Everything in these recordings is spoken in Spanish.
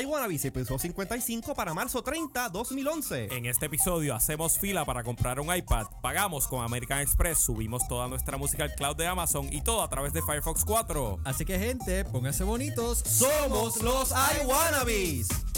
iWannabes, episodio 55 para marzo 30, 2011. En este episodio hacemos fila para comprar un iPad, pagamos con American Express, subimos toda nuestra música al cloud de Amazon y todo a través de Firefox 4. Así que gente, pónganse bonitos. Somos los. Es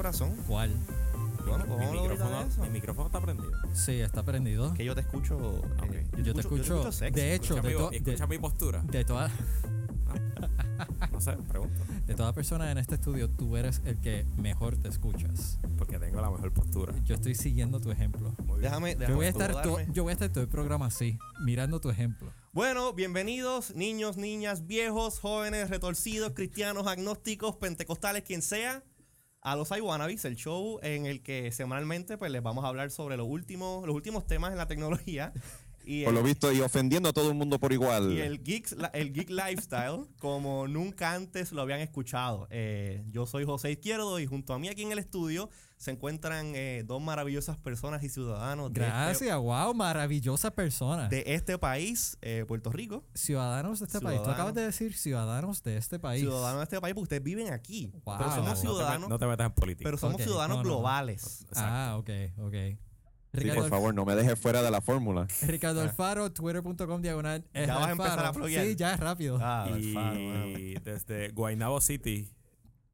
corazón. ¿Cuál? Bueno, mi, ¿cómo lo ahorita micrófono, eso? mi micrófono está prendido. Sí, está prendido. Que yo te escucho. eh. Yo te escucho. sexy. de hecho, Escucha, de, mi, to- escucha de, mi postura. de toda- No sé, pregunto. de todas personas en este estudio, tú eres el que mejor te escuchas. Porque tengo la mejor postura. Yo estoy siguiendo tu ejemplo. Muy bien. Déjame, déjame Yo voy, a estar yo voy a estar todo el programa así, mirando tu ejemplo. Bueno, bienvenidos, niños, niñas, viejos, jóvenes, retorcidos, cristianos, agnósticos, pentecostales, quien sea, a los iWannabes, el show en el que semanalmente pues les vamos a hablar sobre los últimos, los últimos temas en la tecnología y Por lo el, visto, y ofendiendo a todo el mundo por igual. y el geek, la- el geek lifestyle como nunca antes lo habían escuchado. Eh, yo soy José Izquierdo y junto a mí aquí en el estudio se encuentran eh, dos maravillosas personas y ciudadanos de este- Gracias, wow, maravillosa persona. de este país, eh, Puerto Rico. ciudadanos de este país. Tú acabas de decir ciudadanos de este país. ciudadanos de este país porque ustedes viven aquí. Wow. Pero somos no te ciudadanos, No te metas en política. pero somos ciudadanos no, no, no. globales. Ah, ok, ok. Sí, por favor, no me dejes fuera de la fórmula. Ricardo Alfaro, twitter.com diagonal. Ah. Ya vas a empezar a pluguear. Sí, ya es rápido. Ah, y Alfaro, bueno. desde Guaynabo City,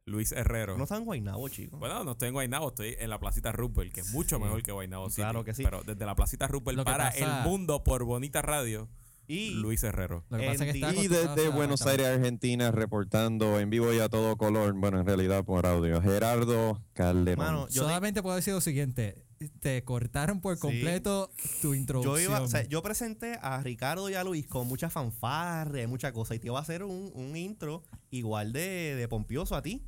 Luis Herrero. No están en Guaynabo, chicos. Bueno, no estoy en Guaynabo, estoy en la Placita Rupert, que es mucho Sí. mejor que Guaynabo City. Claro que sí. Pero desde la Placita Rupert para pasa- el mundo por Bonita Radio, y Luis Herrero. Lo que pasa es que está Y desde Buenos Aires, Argentina, reportando en vivo y a todo color, bueno, en realidad por audio, Gerardo Calderón. Mano, yo, Solamente puedo decir lo siguiente. Te cortaron por Sí. completo tu yo, introducción. iba, o sea, yo presenté a Ricardo y a Luis con mucha fanfarre, mucha cosa. Y te iba a hacer un, un intro igual de, de pompioso a ti.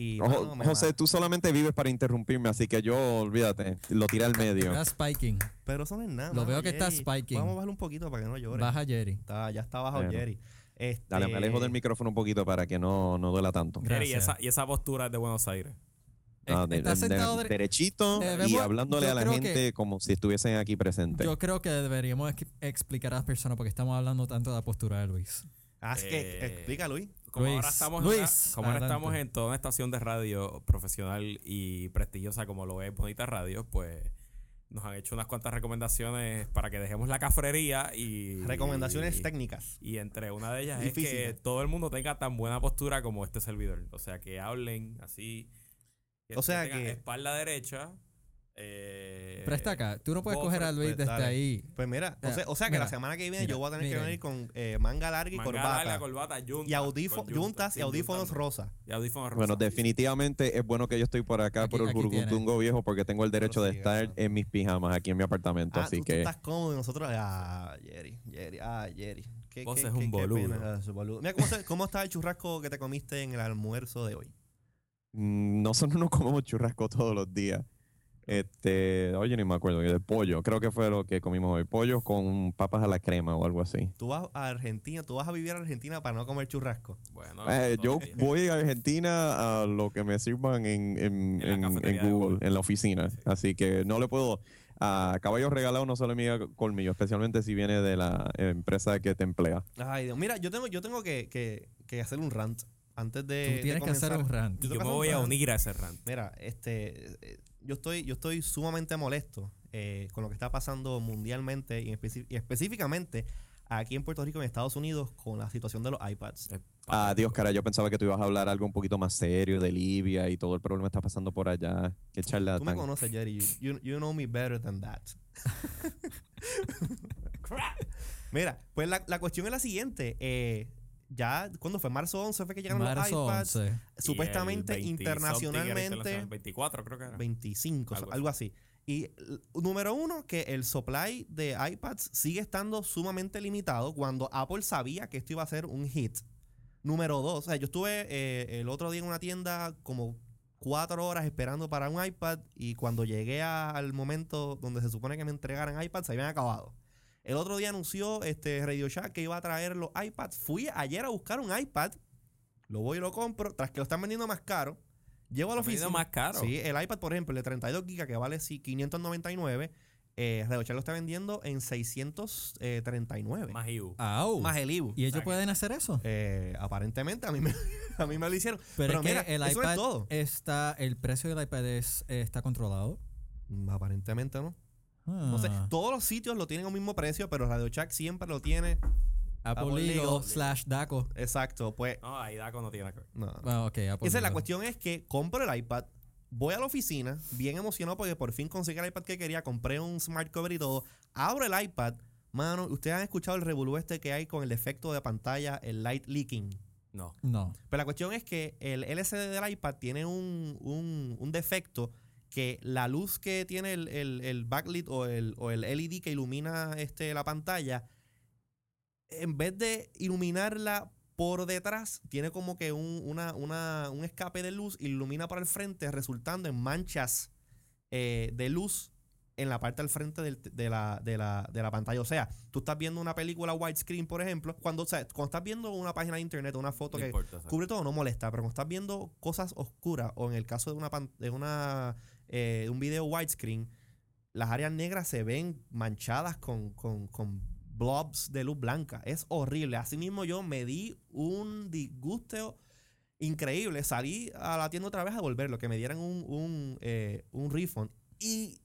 Y, Ojo, José, tú solamente vives para interrumpirme, así que yo, olvídate, lo tiré al medio. Está spiking. Pero eso no es nada. Lo veo que está spiking. Vamos a bajarle un poquito para que no llore. Baja Jerry. Está- ya está bajo Bueno. Jerry. Este, Dale, me alejo del micrófono un poquito para que no, no duela tanto. Jerry, y esa, y esa postura es de Buenos Aires. Ah, de- Está de- sentado de- de- derechito y hablándole a la gente que- como si estuviesen aquí presentes. Yo creo que deberíamos ex- explicar a las personas porque estamos hablando tanto de la postura de Luis. Así que Eh, explica, Luis. Como Luis, ahora estamos, Luis, en una- como ahora estamos en toda una estación de radio profesional y prestigiosa como lo es Bonita Radio, pues nos han hecho unas cuantas recomendaciones para que dejemos la cafrería y... Recomendaciones y- técnicas. Y entre una de ellas es que todo el mundo tenga tan buena postura como este servidor. O sea, que hablen así. O sea tengan que- Espalda derecha. Eh, Presta acá. Tú no puedes coger a Luis pues, desde dale. ahí. Pues mira, o Eh, sea, o sea que mira, la semana que viene mira, yo voy a tener que venir con eh, manga larga y manga corbata. larga, corbata, yunta, y, audifo- con yuntas y audífonos rosa. Y audífonos Bueno, rosas. definitivamente es bueno que yo estoy por acá, Aquí- por el. Burguntungo viejo, porque tengo el derecho de sí, estar en mis pijamas aquí en mi apartamento. Ah, así tú, tú que estás cómodo y nosotros. Ah, Jerry, Jerry, ah, Jerry. Qué, Vos qué- es qué- un qué boludo. pena, ah, boludo. Mira, ¿cómo, ¿cómo está el churrasco que te comiste en el almuerzo de hoy? mm, nosotros no comemos churrasco todos los días. Este, oye, ni me acuerdo, de pollo, creo que fue lo que comimos hoy, pollo con papas a la crema o algo así. Tú vas a Argentina, tú vas a vivir a Argentina para no comer churrasco. Bueno, Eh, yo voy a Argentina a lo que me sirvan en, en, En Google, Google. en la oficina. Sí. Así que no le puedo. A caballo regalado no se le mide colmillo, especialmente si viene de la empresa que te emplea. Ay, Dios. Mira, yo tengo, yo tengo que, que- que hacer un rant antes de. Tú de tienes que hacer comenzar. un rant. Yo Yo me voy a unir a ese rant. Mira, este, eh, yo estoy, yo estoy sumamente molesto eh, con lo que está pasando mundialmente y, específicamente aquí en Puerto Rico y en Estados Unidos con la situación de los iPads. Ah, Dios, patético. cara, yo pensaba que tú ibas a hablar algo un poquito más serio de Libia y todo el problema que está pasando por allá. Qué Tú me conoces, Jerry. You, you- you know me better than that. Mira, pues la, la cuestión es la siguiente. eh, ya, cuando fue? Marzo 11 fue que llegaron los iPads. 11. Y el Supuestamente 20 something era internacionalmente. internacional, 24 creo que era. 25, Algo algo, así. Y número uno, que el supply de iPads sigue estando sumamente limitado cuando Apple sabía que esto iba a ser un hit. Número dos, o sea, yo estuve eh, el otro día en una tienda como cuatro horas esperando para un iPad y cuando llegué a- al momento donde se supone que me entregaran iPads, se habían acabado. El otro día anunció este Radio Shack que iba a traer los iPads. Fui ayer a buscar un iPad, lo voy y lo compro, tras que lo están vendiendo más caro. Llevo a la oficina. más caro. Sí, el iPad, por ejemplo, el de 32 GB que vale sí, 599, eh, Radio Shack lo está vendiendo en 639. Más IU. Au. Más el IBU. ¿Y ellos sea que- pueden hacer eso? Eh, aparentemente a mí, me, a mí me lo hicieron. Pero, Pero, es que mira, el eso iPad es todo. está, el precio del iPad es, eh, está controlado. Mm, Aparentemente no. No sé, Ah. todos los sitios lo tienen al mismo precio, pero Radio Shack siempre lo tiene. Apple Legal. slash DACO. Exacto, pues. No, ahí Daco no tiene nada que ver. No. Bueno, Apple Esa es la cuestión es que compro el iPad, voy a la oficina, bien emocionado porque por fin conseguí el iPad que quería, compré un smart cover y todo, abro el iPad, mano, ustedes han escuchado el revolú este que hay con el defecto de pantalla, el light leaking. No. No. Pero la cuestión es que el LCD del iPad tiene un, un- un defecto que la luz que tiene el, el- el backlit o el, o el LED que ilumina este, la pantalla, en vez de iluminarla por detrás, tiene como que un, una- una- un escape de luz ilumina por el frente, resultando en manchas eh, de luz en la parte al frente del- de, la, de la- de la pantalla. O sea, tú estás viendo una película widescreen, por ejemplo, cuando, o sea, cuando estás viendo una página de internet o una foto No que importa. cubre todo, no molesta, pero cuando estás viendo cosas oscuras o en el caso de una de una eh, un video widescreen, las áreas negras se ven manchadas con, con, con blobs de luz blanca. Es horrible. Asimismo, yo me di un disgusto increíble. Salí a la tienda otra vez a devolverlo, que me dieran un, un, eh, un refund. Y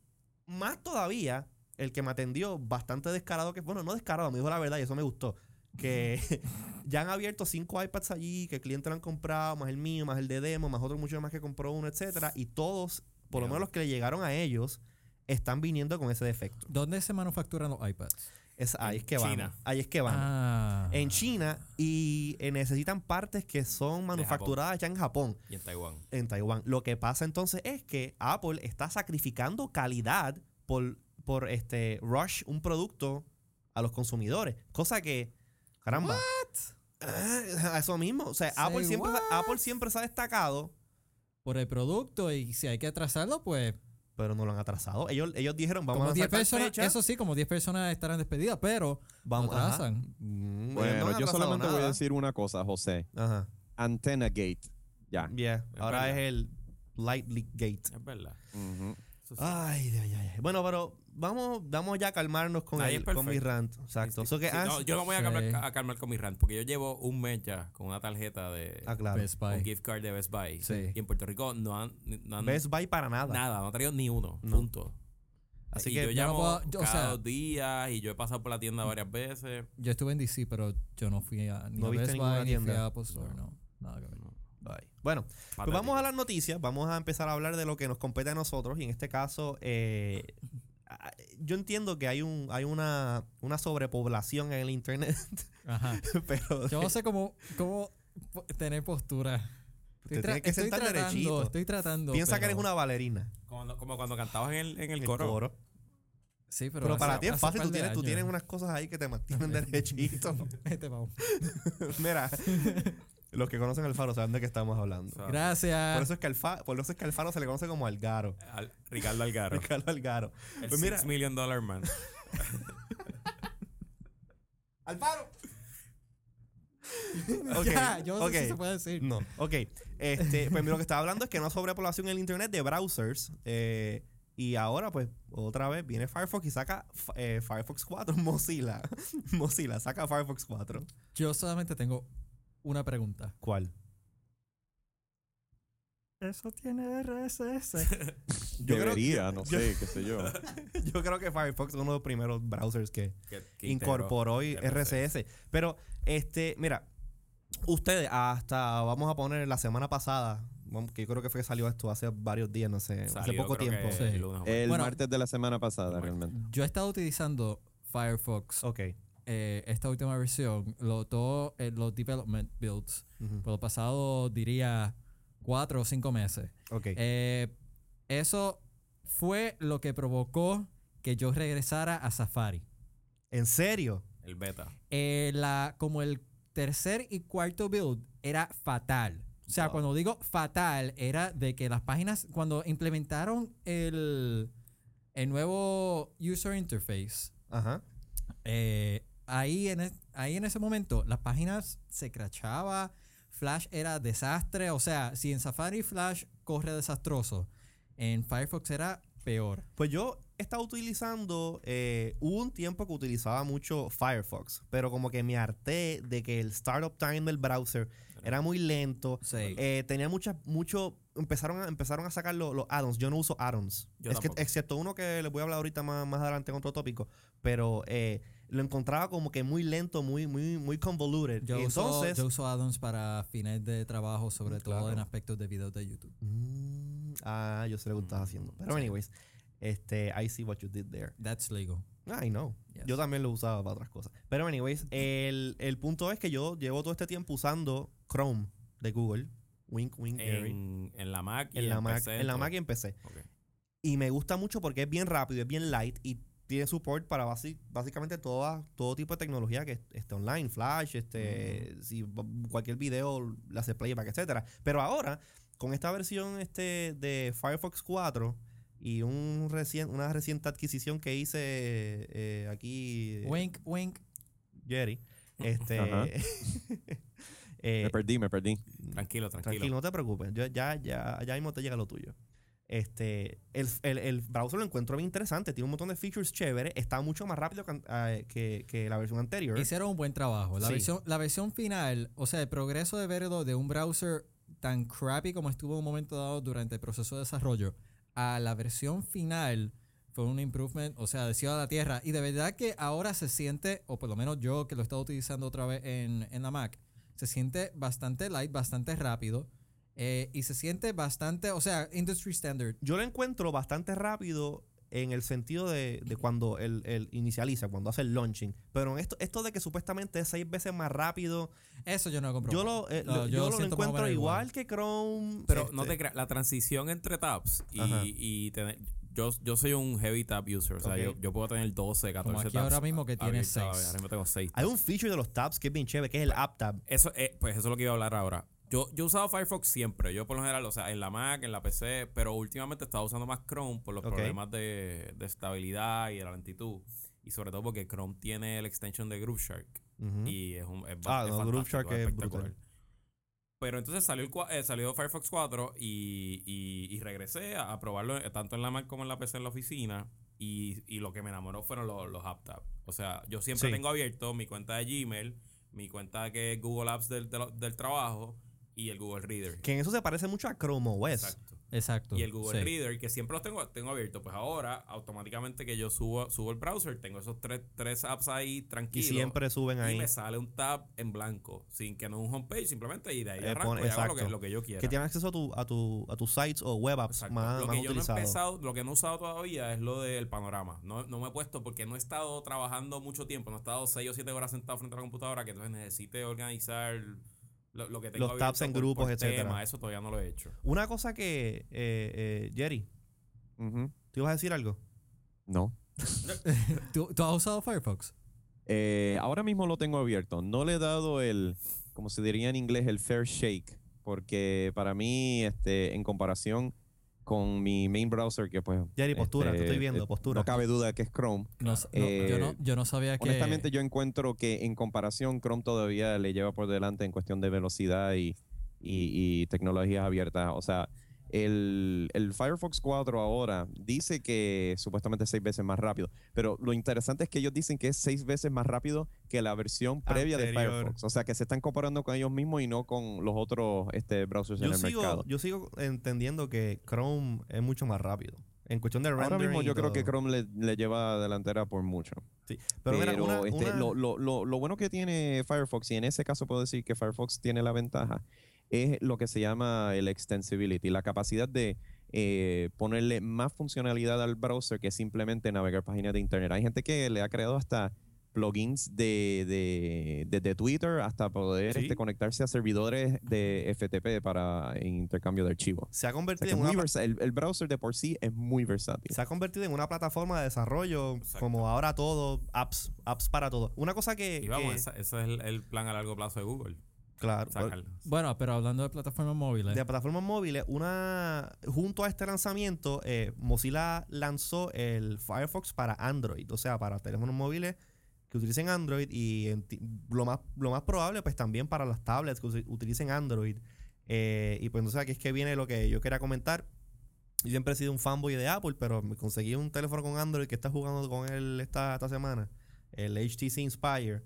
más todavía, el que me atendió, bastante descarado, que bueno, no descarado, me dijo la verdad y eso me gustó. Que ya han abierto cinco iPads allí, que el cliente lo han comprado, más el mío, más el de demo, más otro mucho más que compró uno, etcétera. Y todos, por lo menos los que le llegaron a ellos, están viniendo con ese defecto. ¿Dónde se manufacturan los iPads? Es, ahí En es que van. Ahí es que van. Ah. En China y eh, necesitan partes que son manufacturadas ya en Japón, Y en Taiwán. en Taiwán. Lo que pasa entonces es que Apple está sacrificando calidad por, por este rush un producto a los consumidores. Cosa que, caramba. Ah, Eso mismo. O sea, Apple siempre, what? Apple siempre se ha destacado, Por el producto y si hay que atrasarlo, pues pero no lo han atrasado. Ellos, ellos dijeron, vamos como a 10 lanzar tal personas, fecha, eso sí, como 10 personas estarán despedidas, pero vamos, lo atrasan. Mm, no Bueno, yo solamente voy a decir una cosa, José. Ajá. Antenna Gate. Ya. Yeah. Es Ahora es el Light Leak Gate. Es verdad. Sí. Ay, ay, ay, ay. Bueno, pero vamos, vamos ya a calmarnos con, el, con mi rant. Exacto. Sí, Eso que sí, ah, no, yo no voy a Sí. calmar, a calmar con mi rant porque yo llevo un mes ya con una tarjeta de Ah, claro. Best Buy. un gift card de Best Buy. Sí. Y en Puerto Rico no han, no han Best Buy para nada. nada, no han traído ni uno. No. Punto. Así y que yo llamo puedo- yo- o cada sea- dos días y yo he pasado por la tienda varias veces. yo estuve en DC, pero yo no fui a ni No a viste Best ninguna Buy, ni fui tienda. a Apple Store, no. Nada que ver. Bye. Bueno, pues vamos a las noticias. Vamos a empezar a hablar de lo que nos compete a nosotros. Y en este caso, eh, yo entiendo que hay un hay una, una sobrepoblación en el internet. Ajá. pero Yo no sé cómo, cómo tener postura. Te Estoy, tienes que estoy sentar tratando, derechito. estoy tratando. piensa que eres una bailarina. Como, como cuando cantabas en el, en el El coro. coro. Sí, pero, Pero, hace- para ti es fácil. Tú tienes, tú tienes unas cosas ahí que te mantienen derechito. Este, vamos. Mira, los que conocen al faro saben de qué estamos hablando. Gracias. Por eso es que al fa- por eso es que al faro se le conoce como Algaro. al- Ricardo Algaro. Ricardo Algaro. el Pues mira, Six Million Dollar Man. Alfaro. Ok, ya, yo no sé si se puede decir. No, ok. Este, pues lo que estaba hablando es que no hay sobrepoblación en el internet de browsers. eh, y ahora, pues, otra vez viene Firefox y saca eh, Firefox 4, Mozilla. Mozilla saca Firefox 4. Yo solamente tengo una pregunta. ¿Cuál? Eso tiene RSS. Yo creo- Debería, no yo- sé, qué sé yo. Yo creo que Firefox es uno de los primeros browsers que, que- que incorporó y RCS. Pero, este, mira, ustedes hasta, vamos a poner la semana pasada, que yo creo que fue que salió esto hace varios días, no sé, hace poco tiempo. que Sí. el lunes o El Bueno, martes de la semana pasada, realmente. Yo he estado utilizando Firefox, Ok. Eh, esta última versión, lo, todo, eh, los development builds, por lo pasado diría cuatro o cinco meses. Eh, eso fue lo que provocó que yo regresara a Safari. ¿En serio? El beta. Eh, la, como el tercer y cuarto build era fatal. O sea, Wow. cuando digo fatal, era de que las páginas, cuando implementaron el, el nuevo user interface, Ajá. eh, ahí, en es- ahí en ese momento las páginas se crachaba, Flash era desastre. O sea, si en Safari Flash corre desastroso, en Firefox era peor. Pues yo estaba utilizando, eh, hubo un tiempo que utilizaba mucho Firefox, pero como que me harté de que el startup time del browser era muy lento. Sí. Eh, tenía muchas, mucho, empezaron a, empezaron a sacar lo- los add-ons. Yo no uso add-ons. Yo Es que- excepto uno que les voy a hablar ahorita más, más adelante en otro tópico. Pero eh, lo encontraba como que muy lento, muy, muy, muy convoluted. Yo, y uso, yo uso add-ons para fines de trabajo, sobre todo Claro. en aspectos de videos de YouTube. Mm, ah, yo sé lo que estás haciendo. Pero, anyways, este, I see what you did there. That's legal. I know. Yes. Yo también lo usaba para otras cosas. Pero, anyways, el, el punto es que yo llevo todo este tiempo usando Chrome de Google. Wink, wink. En, en la Mac y En la, Mac, PC, en la todo. Mac y en PC. Y me gusta mucho porque es bien rápido, es bien light y tiene support para básicamente toda, todo tipo de tecnología que esté online, Flash, este, si cualquier video le hace playback, etcétera. Pero ahora, con esta versión este de Firefox 4 y un recien- una reciente adquisición que hice eh, aquí, eh, Wink, wink. Jerry, este, eh, Me perdí, me perdí. Tranquilo, tranquilo. Tranquilo, no te preocupes. Yo, ya, ya, ya mismo te llega lo tuyo. Este, el, el, el browser lo encuentro bien interesante. Tiene un montón de features chéveres. Está mucho más rápido que, eh, que, que la versión anterior. Hicieron un buen trabajo. La, Sí. versión, la versión final, o sea, el progreso de verlo de un browser tan crappy como estuvo en un momento dado durante el proceso de desarrollo a la versión final fue un improvement, o sea, de cielo a la tierra. Y de verdad que ahora se siente, o por lo menos yo que lo he estado utilizando otra vez en, en la Mac, se siente bastante light, bastante rápido. Eh, y se siente bastante, o sea, industry standard. Yo lo encuentro bastante rápido en el sentido de, de cuando él, él inicializa, cuando hace el launching. Pero en esto, esto de que supuestamente es seis veces más rápido, Eso yo no he comprobado. yo lo, eh, No, lo- yo yo lo siento más o encuentro igual, igual. que Chrome. Pero no este, te creas, la transición entre tabs y, y tener- yo, yo soy un heavy tab user, o sea, yo, yo puedo tener 12, 14 Como aquí tabs ahora mismo que tiene abiertos, seis. Ahora mismo tengo 6. Hay un feature de los tabs que es bien chévere, que es el App Tab. Eso, eh, pues eso es lo que iba a hablar ahora. Yo, yo he usado Firefox siempre. Yo por lo general, o sea, en la Mac, en la PC, pero últimamente he estado usando más Chrome por los problemas de, de estabilidad y de la lentitud. Y sobre todo porque Chrome tiene el extension de Grooveshark. Ujú. Y es un es Ah, no, es brutal. Pero entonces salió, el, eh, salió Firefox 4 y, y- y regresé a, a probarlo eh, tanto en la Mac como en la PC en la oficina. Y, y lo que me enamoró fueron los, los app tabs. O sea, yo siempre Sí. tengo abierto mi cuenta de Gmail, mi cuenta que es Google Apps del, del, del trabajo y el Google Reader. Que en eso se parece mucho a Chrome OS. Exacto. Exacto. Y el Google sí. Reader, que siempre los tengo, tengo abierto. Pues ahora, automáticamente que yo subo, subo el browser, tengo esos tres, tres apps ahí Y tranquilos. siempre suben Y ahí. me sale un tab en blanco, sin que no un homepage, simplemente y de ahí Eh, arranco pone- y hago lo que, lo que yo quiera. Que tienen acceso a tu, a tu, a tus sites o web apps Exacto. más, lo más que yo no he utilizados. empezado, lo que no he usado todavía es lo del panorama. No, no me he puesto porque no he estado trabajando mucho tiempo, no he estado 6 o 7 horas sentado frente a la computadora, que entonces necesite organizar lo, lo que tengo Los tabs en por- grupos, por etcétera. tema. Eso todavía no lo he hecho. Una cosa que, eh, eh, Jerry, Ujú. ¿tú ibas a decir algo? No. ¿Tú, tú has usado Firefox? Eh, ahora mismo lo tengo abierto. No le he dado el, como se diría en inglés, el fair shake, porque para mí, este, en comparación con mi main browser, que pues... Jerry, postura, te este, estoy viendo, eh, postura. No cabe duda que es Chrome. No, s- no, yo, no, Eh, yo no sabía que... Honestamente, yo encuentro que en comparación, Chrome todavía le lleva por delante en cuestión de velocidad y, y- y tecnologías abiertas. O sea, el, el Firefox 4 ahora dice que supuestamente es seis veces más rápido, pero lo interesante es que ellos dicen que es seis veces más rápido que la versión previa de. Firefox. O sea, que se están comparando con ellos mismos y no con los otros este, browsers en el sigo, mercado. yo sigo entendiendo que Chrome es mucho más rápido. En cuestión de Ahora mismo yo creo que Chrome le, le lleva delantera por mucho. Sí. Pero, mira, una- este, una- Lo, lo- lo- lo bueno que tiene Firefox, y en ese caso puedo decir que Firefox tiene la ventaja, es lo que se llama el extensibility, la capacidad de eh, ponerle más funcionalidad al browser que simplemente navegar páginas de internet. Hay gente que le ha creado hasta plugins de, de, desde Twitter hasta poder Sí. este, conectarse a servidores de FTP para intercambio de archivos. Se ha O sea, convertido en una, versa- el, el browser de por sí es muy versátil. se ha convertido en una plataforma de desarrollo Exacto. como ahora todo, apps, apps para todo. Una cosa que, Y vamos, que- ese es el, el plan a largo plazo de Google. Claro, Sacarlo. Bueno, pero hablando de plataformas móviles, de plataformas móviles, una junto a este lanzamiento, eh, Mozilla lanzó el Firefox para Android, o sea, para teléfonos móviles que utilicen Android y lo más, lo más probable, pues también para las tablets que utilicen Android. Eh, y pues entonces aquí es que viene lo que yo quería comentar. Yo siempre he sido un fanboy de Apple, pero me conseguí un teléfono con Android que está jugando con él esta, esta semana, el HTC Inspire.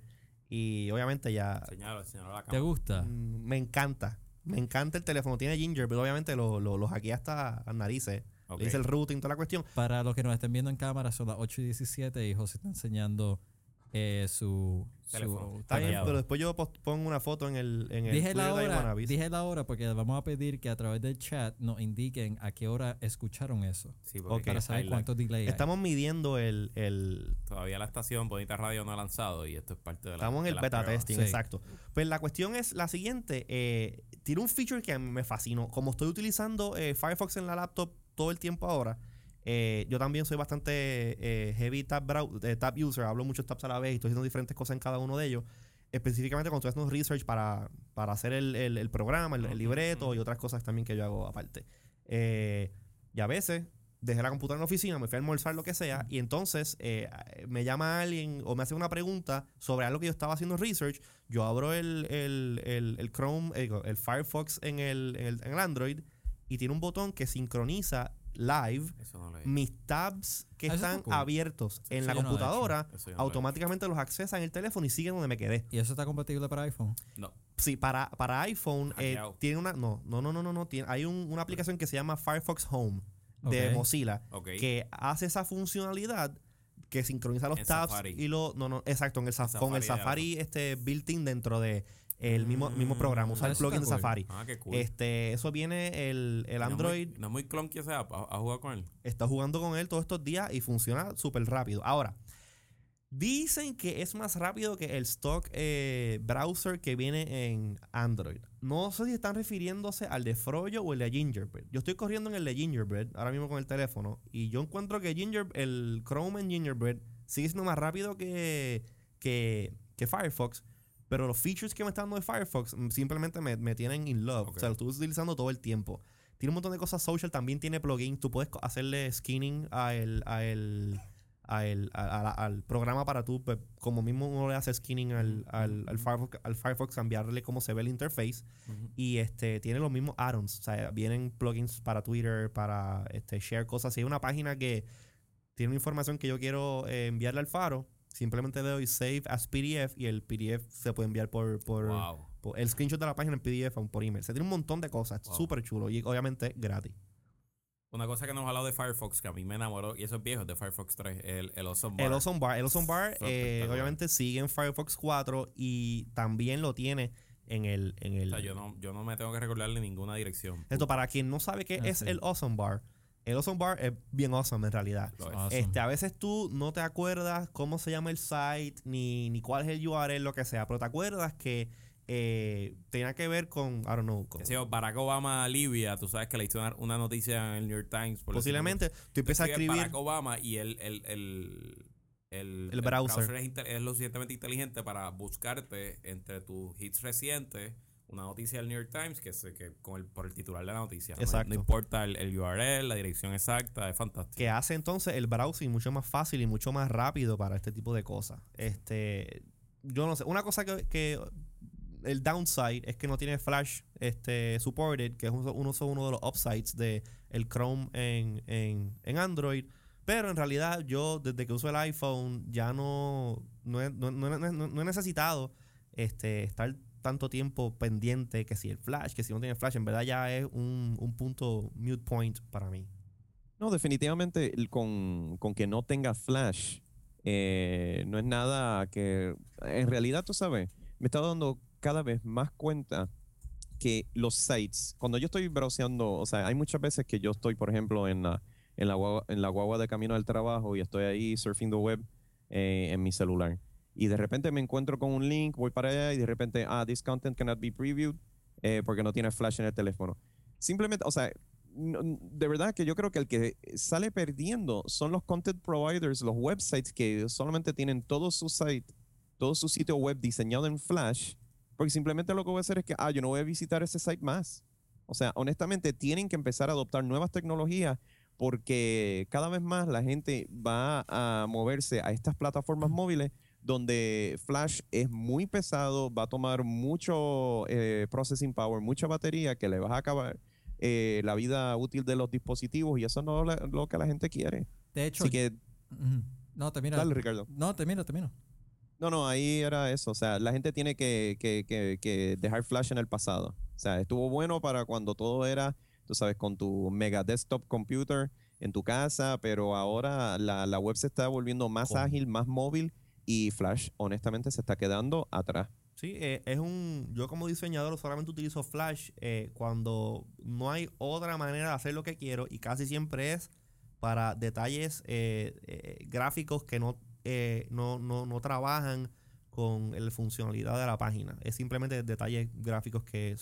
Y obviamente ya Señalo, señalo la ¿te cámara. gusta? Mm, Me encanta. Me encanta el teléfono. Tiene Ginger, pero obviamente lo, lo, lo hackeé hasta las narices. Ok. Le hice el routing, toda la cuestión. Para los que nos estén viendo en cámara, son las 8 y 17 y José está enseñando eh, su, su. Está bien, pero después yo pongo una foto en el, en el Dije la Twitter de hora, dije la hora porque vamos a pedir que a través del chat nos indiquen a qué hora escucharon eso. Sí, porque Ok. Para saber lag. cuánto delay hay. Estamos midiendo el, el- Todavía la estación Bonita Radio no ha lanzado y esto es parte de la Estamos en el beta prueba. testing, Sí. exacto. Pues la cuestión es la siguiente. eh, tiene un feature que a mí me fascinó. Como estoy utilizando eh, Firefox en la laptop todo el tiempo ahora, eh, yo también soy bastante eh, heavy tab, eh, tab user. Hablo muchos tabs a la vez y estoy haciendo diferentes cosas en cada uno de ellos. Específicamente cuando estoy haciendo research para, para hacer el, el- el programa, el, libreto y otras cosas también que yo hago aparte. Eh, y a veces dejé la computadora en la oficina, me fui a almorzar, lo que sea, y entonces eh, me llama alguien o me hace una pregunta sobre algo que yo estaba haciendo research. Yo abro el, el, el, el Chrome, el Firefox en el, en el, en el Android y tiene un botón que sincroniza live no mis tabs que Ah, están cool. abiertos en Eso la no lo computadora. Lo automáticamente los accesa en el teléfono y siguen donde me quedé. ¿Y eso está compatible para iPhone? No. Sí, para, para iPhone eh, tiene una. No, no, no, no, no. no tiene, hay un- una aplicación que se llama Firefox Home de. Mozilla Ok. que hace esa funcionalidad que sincroniza los En tabs Safari. y lo. No, no, exacto, en el saf- con el Safari este built-in dentro de el mismo, mismo Mm. programa. Usa el plugin de cool. Safari. Ah, qué cool. Este, eso viene el, el No es muy- Android. No muy clunky ese app. ¿Ha, ha jugado con él? está jugando con él todos estos días y funciona súper rápido. Ahora, dicen que es más rápido que el stock eh, browser que viene en Android. No sé si están refiriéndose al de Froyo o el de Gingerbread. Yo estoy corriendo en el de Gingerbread ahora mismo con el teléfono y yo encuentro que Ginger, el Chrome en Gingerbread sigue siendo más rápido que, que, que Firefox. Pero los features que me está dando de Firefox mm, simplemente me, me tienen in love. O sea, lo estoy utilizando todo el tiempo. Tiene un montón de cosas social, también tiene plugins. Tú puedes hacerle skinning a el, a el, a el- a- al programa para tú, pues, como mismo uno le hace skinning al, al, al Firefox, al Firefox, cambiarle cómo se ve el interface. Y este tiene los mismos add-ons. O sea, vienen plugins para Twitter, para este, share cosas. Si hay una página que tiene una información que yo quiero eh, enviarle al faro, simplemente le doy save as PDF y el PDF se puede enviar por, por, Wow. por- el screenshot de la página en PDF o por email. Se tiene un montón de cosas. Wow. Súper chulo y obviamente gratis. Una cosa que nos ha hablado de Firefox que a mí me enamoró, y eso es viejo, de Firefox 3, el, el Awesome Bar. El Ozone Bar. El Ozone Bar, eh, obviamente, sigue en Firefox 4 y también lo tiene en el. En el O sea, yo no, yo no me tengo que recordarle ninguna dirección. Esto, para quien no sabe qué Ah, es sí. el Awesome Bar, el Awesome Bar es bien awesome en realidad. Lo es. Awesome. Este, a veces tú no te acuerdas cómo se llama el site, ni, ni cuál es el URL, lo que sea, pero te acuerdas que eh, tenía que ver con, I don't know, con- Barack Obama a Libia, tú sabes que le hizo una, una noticia en el New York Times. por posiblemente tú Tú empiezas a escribir. Barack Obama y el, el, el, el, El browser. es lo suficientemente inteligente para buscarte entre tus hits recientes una noticia del New York Times que, se, que con el, por el titular de la noticia. No- Exacto. No, importa el, el URL, la dirección exacta, es fantástico. que hace entonces el browsing mucho más fácil y mucho más rápido para este tipo de cosas. Este, yo no sé, una cosa que, que el downside es que no tiene Flash este, supported, que es uno, uno, uno de los upsides de el Chrome en, en, en Android. Pero en realidad yo desde que uso el iPhone ya no, no, he, no, no- no- no he necesitado este, estar tanto tiempo pendiente que si el Flash, que si no tiene Flash, en verdad ya es un, un punto mute point para mí. No, definitivamente con, con que no tenga flash eh, no es nada que... En realidad, tú sabes, me estado dando cada vez más cuenta que los sites, cuando yo estoy browseando, o sea, hay muchas veces que yo estoy, por ejemplo, en la, en la, guagua, en la guagua de camino al trabajo y estoy ahí surfing the web eh, en mi celular. Y de repente me encuentro con un link, voy para allá y de repente, ah, this content cannot be previewed eh, porque no tiene flash en el teléfono. Simplemente, o sea, no- de verdad que yo creo que el que sale perdiendo son los content providers, los websites que solamente tienen todo su site, todo su sitio web diseñado en Flash, porque simplemente lo que voy a hacer es que, ah, yo no voy a visitar ese site más. O sea, honestamente, tienen que empezar a adoptar nuevas tecnologías porque cada vez más la gente va a moverse a estas plataformas móviles donde Flash es muy pesado, va a tomar mucho eh, processing power, mucha batería que le va a acabar eh, la vida útil de los dispositivos y eso no es lo que la gente quiere. De hecho, Así que, no, termina. dale, Ricardo. No, termina, termina. No, no, ahí era eso. O sea, la gente tiene que, que- que- que dejar Flash en el pasado. O sea, estuvo bueno para cuando todo era, tú sabes, con tu mega desktop computer en tu casa, pero ahora la, la web se está volviendo más ágil, más móvil y Flash, honestamente, se está quedando atrás. Sí, eh, es un. Yo como diseñador solamente utilizo Flash eh, cuando no hay otra manera de hacer lo que quiero y casi siempre es para detalles eh, eh, gráficos que no, eh, no, no, no trabajan con la funcionalidad de la página. Es simplemente detalles gráficos que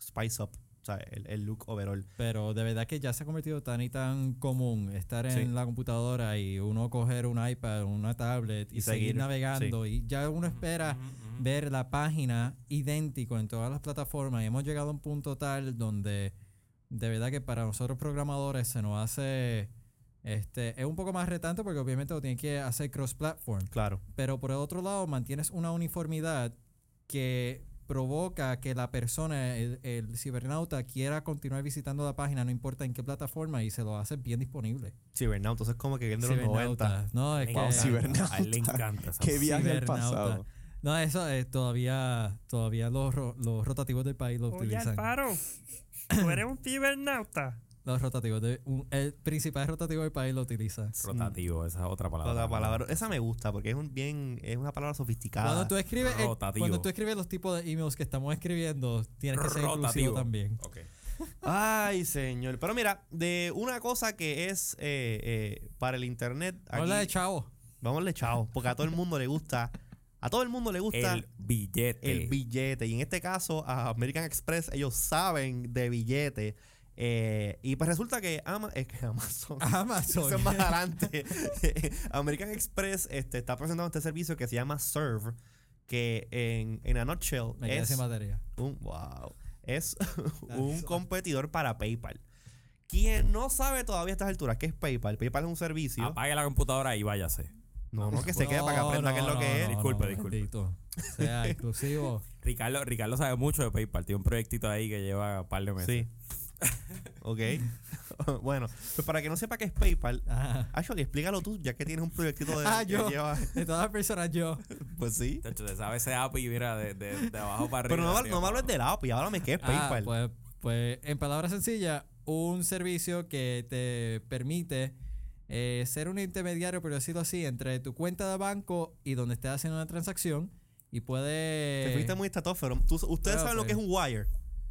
spice up, sea, el, el look overall. Pero de verdad que ya se ha convertido tan y tan común estar en Sí. la computadora y uno coger un iPad, una tablet y, Y seguir, seguir, navegando y ya uno espera ver la página idéntico en todas las plataformas y hemos llegado a un punto tal donde de verdad que para nosotros programadores se nos hace este es un poco más retante porque obviamente lo tienes que hacer cross platform Claro. pero por el otro lado mantienes una uniformidad que provoca que la persona, el, el cibernauta, quiera continuar visitando la página, no importa en qué plataforma, y se lo hace bien disponible. Cibernauta, entonces como que viene de los Cibernauta. 90. No, es que- Wow, encanta. cibernauta. A él le encanta esa Qué viaje al Cibernauta. pasado. No, eso es todavía, todavía los, los rotativos del país lo Oye, utilizan. Alfaro, tú eres un cibernauta. Los rotativos, de, un- el principal rotativo del país lo utiliza. Rotativo, esa es otra palabra. Otra palabra. Esa me gusta porque es un bien, es una palabra sofisticada. Cuando tú escribes, el- Rotativo. cuando tú escribes los tipos de emails que estamos escribiendo, tienes que ser inclusivo Rotativo. también. Ok. Ay, señor. Pero mira, de una cosa que es eh, eh, para el internet. Habla de Aquí, chavo. vámonos chao. Porque a todo el mundo le gusta. A todo el mundo le gusta El billete. el billete. Y en este caso, a American Express, ellos saben de billete. Eh, y pues resulta que, Ama, es que Amazon. Amazon. Eso es más adelante. American Express este, está presentando este servicio que se llama Serve. Que en, en a nutshell Me quedé es sin batería. un wow. Es un competidor para PayPal. Quien no sabe todavía a estas alturas qué es PayPal, PayPal es un servicio. Apague la computadora y váyase. no, no, que se quede para que aprenda qué es lo que es. Disculpe, disculpe. bendito. Sea exclusivo. Ricardo, Ricardo sabe mucho de PayPal. Tiene un proyectito ahí que lleva un par de meses. Sí. Ok. bueno, pues para que no sepa qué es PayPal, Ajá. Actually, explícalo tú, ya que tienes un proyectito de Ah, que yo. lleva- De todas las personas, yo. Pues sí. De se sabe ese API, mira, de, de, de abajo para arriba. Pero no, no me hables del API, háblame qué es Ah, PayPal. pues, pues, en palabras sencillas, un servicio que te permite eh, ser un intermediario, por decirlo así, entre tu cuenta de banco y donde estés haciendo una transacción. Y puede. Te fuiste muy estatófero. Tú- Ustedes Claro, saben lo pues. que es un wire.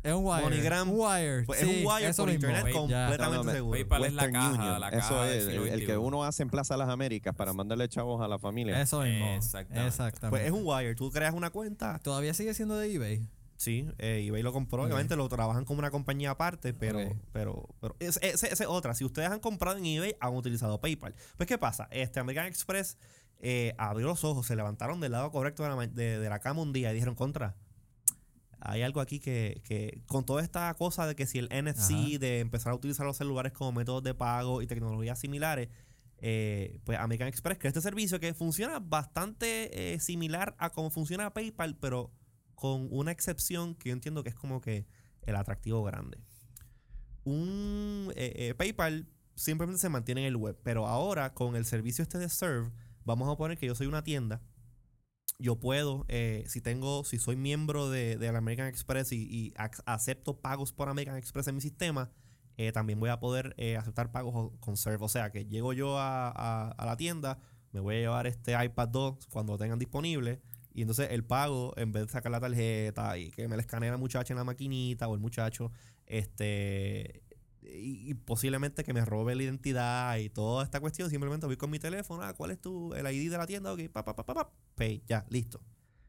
Es un wire. MoneyGram. Un wire. Pues sí, es un wire eso por internet completamente No, no, seguro. PayPal es la caja, Union. la Eso caja del es el, el que uno hace en Plaza Las Américas para mandarle chavos a la familia. Eso mismo. Exactamente. Exactamente. Pues es un wire. Tú creas una cuenta. Todavía sigue siendo de eBay. Sí, eh, eBay lo compró. Obviamente lo trabajan como una compañía aparte, pero, Ok. pero, pero esa es, es- es otra. Si ustedes han comprado en eBay, han utilizado PayPal. Pues, ¿qué pasa? Este American Express eh, abrió los ojos, se levantaron del lado correcto de la, de, de la cama un día y dijeron contra. Hay algo aquí que, que con toda esta cosa de que si el NFC, Ajá. de empezar a utilizar los celulares como métodos de pago y tecnologías similares, eh, pues American Express crea este servicio que funciona bastante eh, similar a cómo funciona PayPal, pero con una excepción que yo entiendo que es como que el atractivo grande. Un eh, PayPal simplemente se mantiene en el web, pero ahora con el servicio este de Serve, vamos a poner que yo soy una tienda. Yo puedo, eh, si tengo, si soy miembro de, de American Express y, y ac- acepto pagos por American Express en mi sistema, eh, también voy a poder eh, aceptar pagos con Serve. O sea que llego yo a, a- a la tienda, me voy a llevar este iPad 2 cuando lo tengan disponible. Y entonces el pago, en vez de sacar la tarjeta y que me la escanee la muchacha en la maquinita o el muchacho, este y, y posiblemente que me robe la identidad y toda esta cuestión. Simplemente voy con mi teléfono, ah, ¿cuál es tu, el ID de la tienda? Ok, pa, pa, pa, pa, pa, pay, ya, listo.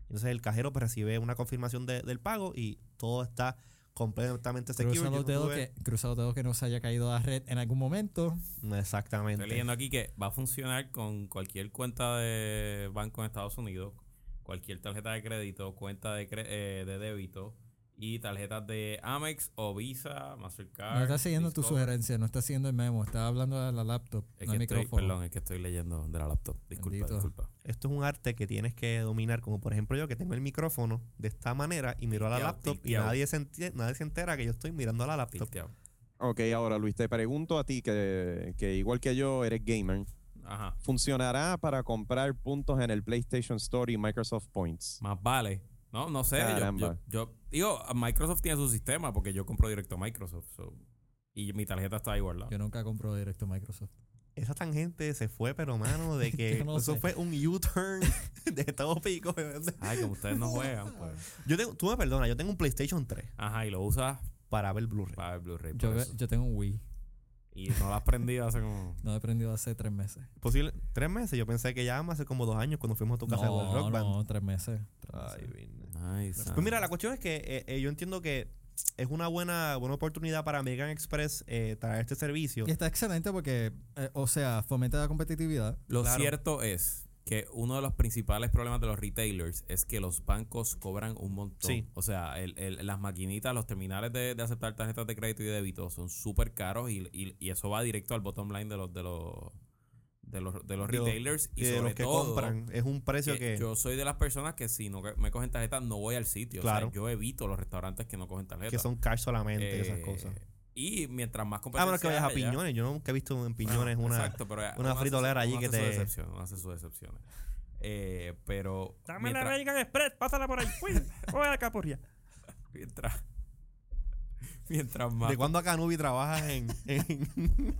Entonces el cajero pues, recibe una confirmación de- del pago y todo está completamente secure. Cruza Yo los, dedos que, cruza los dedos que no se haya caído la red en algún momento. Exactamente. Estoy leyendo aquí que va a funcionar con cualquier cuenta de banco en Estados Unidos, cualquier tarjeta de crédito, cuenta de, cre- eh, de débito y tarjetas de Amex o Visa, Mastercard. No está siguiendo tu sugerencia, no está siguiendo el memo, está hablando de la laptop, Es no que el estoy, micrófono. perdón, es que estoy leyendo de la laptop. Disculpa, Bendito. disculpa. Esto es un arte que tienes que dominar, como por ejemplo yo que tengo el micrófono de esta manera y miro a la laptop y nadie se, enti- nadie se entera que yo estoy mirando a la laptop. Ok, ahora Luis, te pregunto a ti que, que igual que yo eres gamer. Ajá. ¿Funcionará para comprar puntos en el PlayStation Store y Microsoft Points? Más vale. No, no sé. Yo, Caramba. yo, yo- digo, Microsoft tiene su sistema porque yo compro directo a Microsoft. so, y mi tarjeta está ahí guardada. Yo nunca compro directo Microsoft. Esa tangente se fue, pero mano, de que no eso sé. fue un U-turn de todo pico. Ay, como ustedes no juegan, pues. Yo tengo, tú me perdonas, yo tengo un PlayStation 3 Ajá, y lo usas para ver Blu-ray. para ver Blu-ray. Yo, yo tengo un Wii, Y no lo has prendido hace como. no he aprendido hace tres meses. Posible, tres meses, yo pensé que ya hace como dos años cuando fuimos a tu casa no, con el Rock Band. no, tres meses. tres Ay, meses. Nice. Pues mira, la cuestión es que eh, eh, yo entiendo que es una buena, buena oportunidad para American Express eh, traer este servicio. Y está excelente porque, eh, o sea, fomenta la competitividad. Lo Claro. cierto es que uno de los principales problemas de los retailers es que los bancos cobran un montón. Sí. O sea, el- el- las maquinitas, los terminales de, de aceptar tarjetas de crédito y débito son súper caros y, y- y eso va directo al bottom line de los de los de los, de los De retailers y Y de sobre los que todo compran, es un precio que que... yo soy de las personas que si no me cogen tarjeta no voy al sitio. Claro. O sea, yo evito los restaurantes que no cogen tarjeta. que son cash solamente, esas Eh, cosas. Y mientras más Ah, competencia menos que vayas a Piñones. Yo nunca he visto en bueno, Piñones una... exacto, pero una uno hace fritolera su- allí uno que hace te- excepciones, uno hace sus excepciones. Eh, pero Dame la mientras, American Express, pásala por ahí. Voy a la capurria. mientras, mientras más... ¿De cuándo acá Nubi trabajas en, en,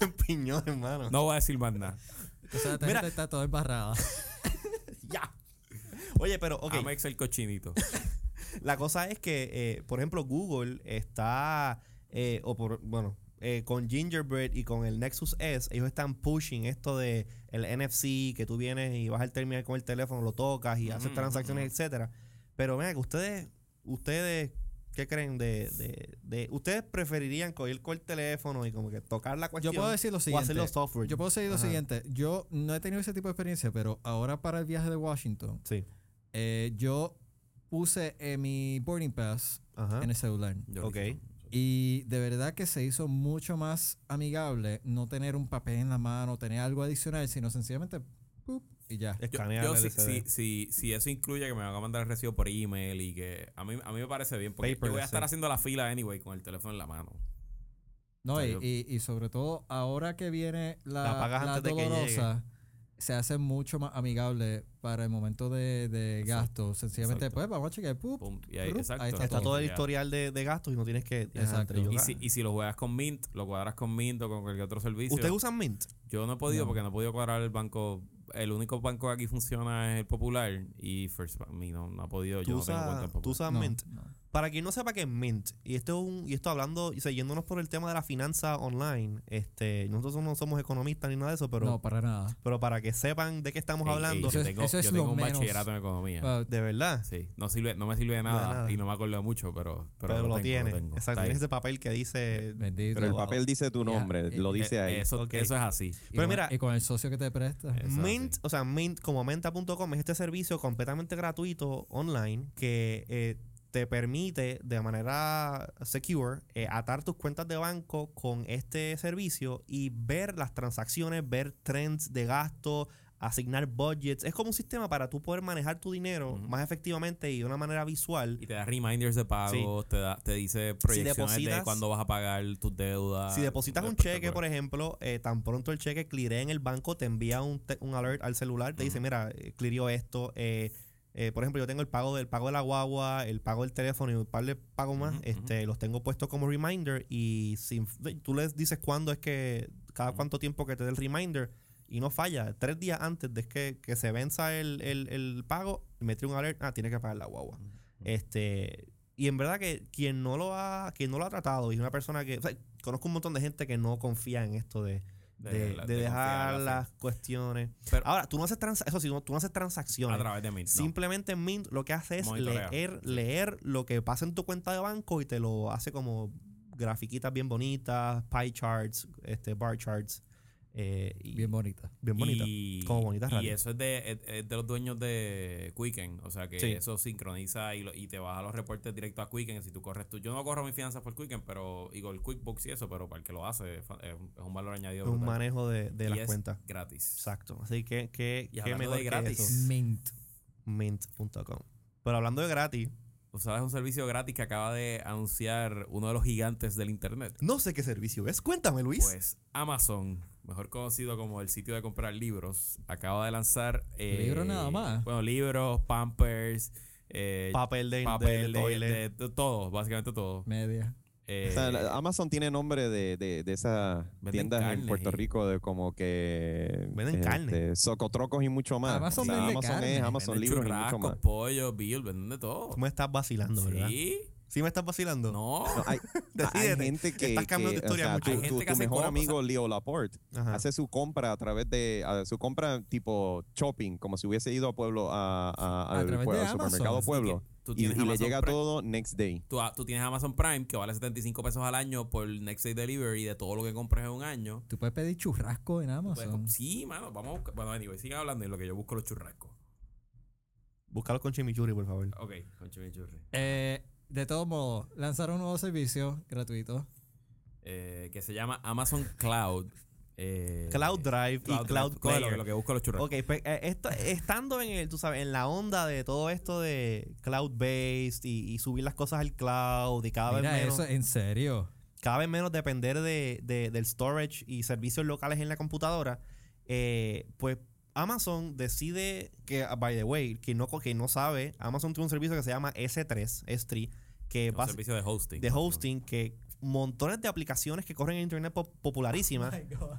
en Piñones, hermano? No voy a decir más nada. O sea, la Mira. está toda embarrada. Ya. Oye, pero, ok. Amex el cochinito. La cosa es que, eh, por ejemplo, Google está, eh, o por, bueno, eh, con Gingerbread y con el Nexus S, ellos están pushing esto de el NFC, que tú vienes y vas al terminal con el teléfono, lo tocas y haces Ujú, transacciones, ujú. etcétera. Pero vean que ustedes, ustedes, ¿qué creen de, de, de- ustedes preferirían coger con el teléfono y como que tocar la Yo cuestión puedo decir lo o siguiente. hacerlo software? Yo puedo decir lo Ajá. siguiente. Yo no he tenido ese tipo de experiencia, pero ahora para el viaje de Washington, Sí. eh, yo puse eh, mi boarding pass Ajá. en el celular. Yo Ok. Y de verdad que se hizo mucho más amigable no tener un papel en la mano, tener algo adicional, sino sencillamente. Y ya. Escanear yo el si, si, si, si eso incluye que me van a mandar el recibo por email y que a mí, a mí me parece bien porque yo voy a estar sí. haciendo la fila anyway con el teléfono en la mano. No, O sea, y, yo- y- y sobre todo ahora que viene la, La pagas la antes de que dolorosa, se hace mucho más amigable para el momento de, de gasto. Sencillamente, exacto. pues vamos a chequear. ¡pup! Pum, y ahí, Rup, exacto. ahí está Está todo el historial de, de gastos y no tienes que... Exacto. Y si, y si lo juegas con Mint, lo cuadras con Mint o con cualquier otro servicio. ¿Ustedes usan Mint? Yo no he podido No. porque no he podido cuadrar el banco. El único banco que aquí funciona es el Popular y First Bank. Mi no, no ha podido. Yo ¿Tú no tengo cuenta en tú Popular. usas No, Mint? no. Para quien no sepa qué es Mint, y esto es un, y esto hablando y siguiéndonos por el tema de la finanza online, este, nosotros no somos economistas ni nada de eso, pero, no, para nada. pero para que sepan de qué estamos Ey, ey, hablando, yo Eso es- tengo, eso es yo tengo un menos. bachillerato en economía. De verdad, sí, no, sirve, no me sirve de nada, nada. y no me acuerdo de mucho, pero, pero, pero, lo, tengo, tiene, tengo. exacto, tienes ese papel que dice, bendito. Pero el papel dice tu nombre, eh, lo Eh, dice ahí. Eso, es así. y, pero con, mira- y con el socio que te presta. Mint, así. o sea, Mint como menta.com es este servicio completamente gratuito online que eh, te permite de manera secure eh, atar tus cuentas de banco con este servicio y ver las transacciones, ver trends de gasto, asignar budgets. Es como un sistema para tú poder manejar tu dinero más efectivamente y de una manera visual. Y te da reminders de pagos, te, da, te dice proyecciones de depositas- cuándo vas a pagar tus deudas. Si depositas un cheque, por ejemplo, eh, tan pronto el cheque clearé en el banco, te envía un, te- un alert al celular, te dice, mira, eh, cleareó esto. eh, eh, por ejemplo, yo tengo el pago del pago de la guagua, el pago del teléfono y un par de pagos más. Este, Los tengo puestos como reminder y si tú les dices cuándo es que, cada cuánto tiempo que te dé el reminder y no falla. Tres días antes de que, que se venza el, el, el pago, me trae un alert, ah, tiene que pagar la guagua. Este, y en verdad que quien no lo ha, quien no lo ha tratado y es una persona que. o sea, conozco un montón de gente que no confía en esto de, De dejar las cuestiones. Pero- Ahora, tú no haces eso sí, no- tú no haces A transacciones. través de Mint. no. Simplemente Mint lo que hace es Monitorea. leer, leer lo que pasa en tu cuenta de banco y te lo hace como grafiquitas bien bonitas, pie charts, este, bar charts. Eh, y Bien bonita. bien bonitas. Y, como bonitas y radio. eso es de, es- es de los dueños de Quicken. O sea que Sí. eso sincroniza y, lo- y te baja los reportes directo a Quicken. Si tú corres tú. Yo no corro mis finanzas por Quicken, pero digo el QuickBooks y eso, pero para el que lo hace es, es un- es valor añadido. Es un brutal. manejo de, de Y las es cuentas. Gratis. Exacto. Así que, que, Y qué mejor de que gratis. eso. Mint. Mint.com. Pero hablando de gratis, Tú sabes un servicio gratis que acaba de anunciar uno de los gigantes del internet. no sé qué servicio es. Cuéntame, Luis. Pues Amazon, mejor conocido como el sitio de comprar libros, acaba de lanzar... eh, ¿Libros nada más? Bueno, libros, pampers, eh, papel de, papel, de de, de- de todo, básicamente todo. Media. Eh, O sea, Amazon tiene nombre de, de, de esas tiendas carne, en Puerto sí. Rico de como que Venden carne. socotrocos y mucho más. Amazon O sea, vende Amazon carne. es Amazon venden libros y mucho churrascos, más. pollo, bill, venden de todo. Tú me estás vacilando, ¿verdad? Sí, ¿Sí me estás vacilando? no. No, hay, hay gente que, Estás cambiando que, de historia o sea, mucho. tu, tu- gente que tu hace mejor compras, amigo Leo Laporte Ajá. hace su compra a través de a- su compra tipo shopping, como si hubiese ido a pueblo a, a- A al, pueblo- supermercado pueblo y, y le llega Prime. todo next day. Tú, tú tienes Amazon Prime que vale 75 pesos al año por Next Day Delivery de todo lo que compres en un año. Tú puedes pedir churrasco en Amazon. sí, mano, vamos a buscar. Bueno, anyway, sigan hablando en lo que yo busco los churrascos. Búscalo con chimichurri, por favor. Ok, con chimichurri. Eh, de todos modos, lanzaron un nuevo servicio gratuito. Eh, que se llama Amazon Cloud. eh, Cloud Drive y Cloud Drive. Lo, Player. que- lo que busco los churrascos. Ok, pues, eh, esto- estando en el, tú sabes, en la onda de todo esto de cloud-based y, y subir las cosas al cloud y cada Mira vez menos, eso, en serio. cada vez menos depender de, de- del storage y servicios locales en la computadora, eh, pues Amazon decide que, ah, by the way, quien no, quien no sabe, Amazon tiene un servicio que se llama S3, S3, que Es un servicio de hosting. de hosting que montones de aplicaciones que corren en internet pop- popularísimas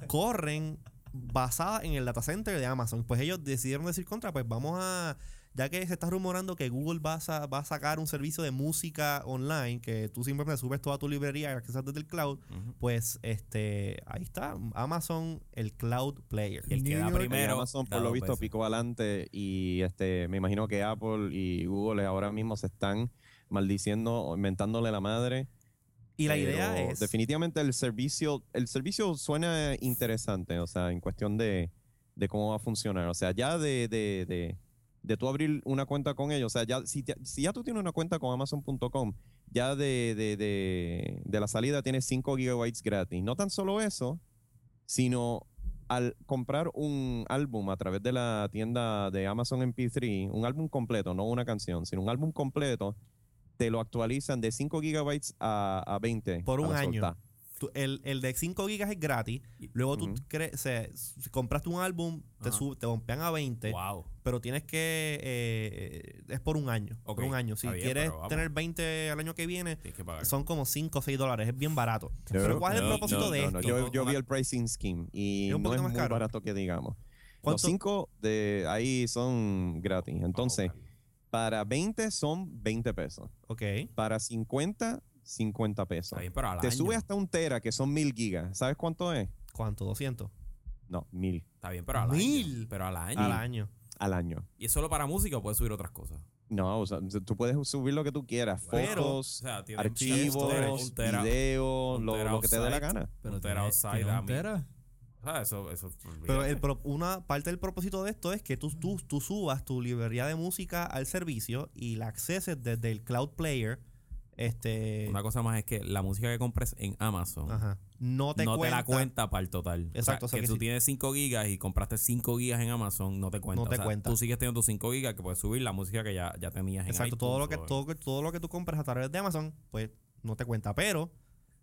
corren basadas en el data center de Amazon. Pues ellos decidieron decir contra, pues vamos a, ya que se está rumorando que Google va a, va a sacar un servicio de música online, que tú simplemente subes toda tu librería y accesas desde el cloud, pues este ahí está, Amazon, el Cloud Player. Y el que da primero. Amazon por lo visto picó adelante y este me imagino que Apple y Google ahora mismo se están maldiciendo o inventándole la madre. Y la Pero idea es... definitivamente el servicio el servicio suena interesante, o sea, en cuestión de, de cómo va a funcionar, o sea, ya de, de, de, de tú abrir una cuenta con ellos, o sea, ya si, si ya tú tienes una cuenta con Amazon.com, ya de, de, de, de la salida tienes 5 gigabytes gratis. No tan solo eso, sino al comprar un álbum a través de la tienda de Amazon MP3, un álbum completo, no una canción, sino un álbum completo, te lo actualizan de 5 gigabytes a, a 20 Por un año. Tú- el, el de 5 gigas es gratis. Luego tú Ujú. cre- se- si compraste un álbum, te, sub- te bompean a 20. Wow. pero tienes que eh, es por un año por Ok, un año si bien, quieres tener 20 al año que viene que son como 5 o 6 dólares es bien barato No, pero ¿cuál es el no, propósito no, de No, no, esto? yo, yo vi el pricing scheme y ¿Es un no es poquito más muy caro? barato que digamos. Los ¿Cuánto? 5 de ahí son gratis. Entonces, Vamos a buscarlo. para 20 son 20 pesos. ok Para 50, 50 pesos. Está bien, pero al Te año. sube hasta un tera, que son 1000 gigas. ¿Sabes cuánto es? ¿cuánto? 200 No, 1000 Está bien, pero al Mil. año. Pero al año. al año al año. ¿Y es solo para música o puedes subir otras cosas? No, o sea, tú puedes subir lo que tú quieras. Pero, O Fotos, sea, tiene archivos, tera, videos, lo, que te dé la gana. Pero Un tera outside un tera. O sea, eso, eso. pero el pro- una parte del propósito de esto es que tú, tú, tú subas tu librería de música al servicio y la acceses desde el cloud player este Una cosa más es que la música que compres en Amazon ajá, no te no cuenta te la cuenta para el total. Exacto, O o sea sea, que, que tú si- tienes 5 gigas y compraste 5 gigas en Amazon, no te cuenta. No te O sea, cuenta. Tú sigues teniendo tus 5 gigas que puedes subir la música que ya, ya tenías en Exacto, todo lo que iTunes todo, todo lo que tú compras a través de Amazon, pues no te cuenta. Pero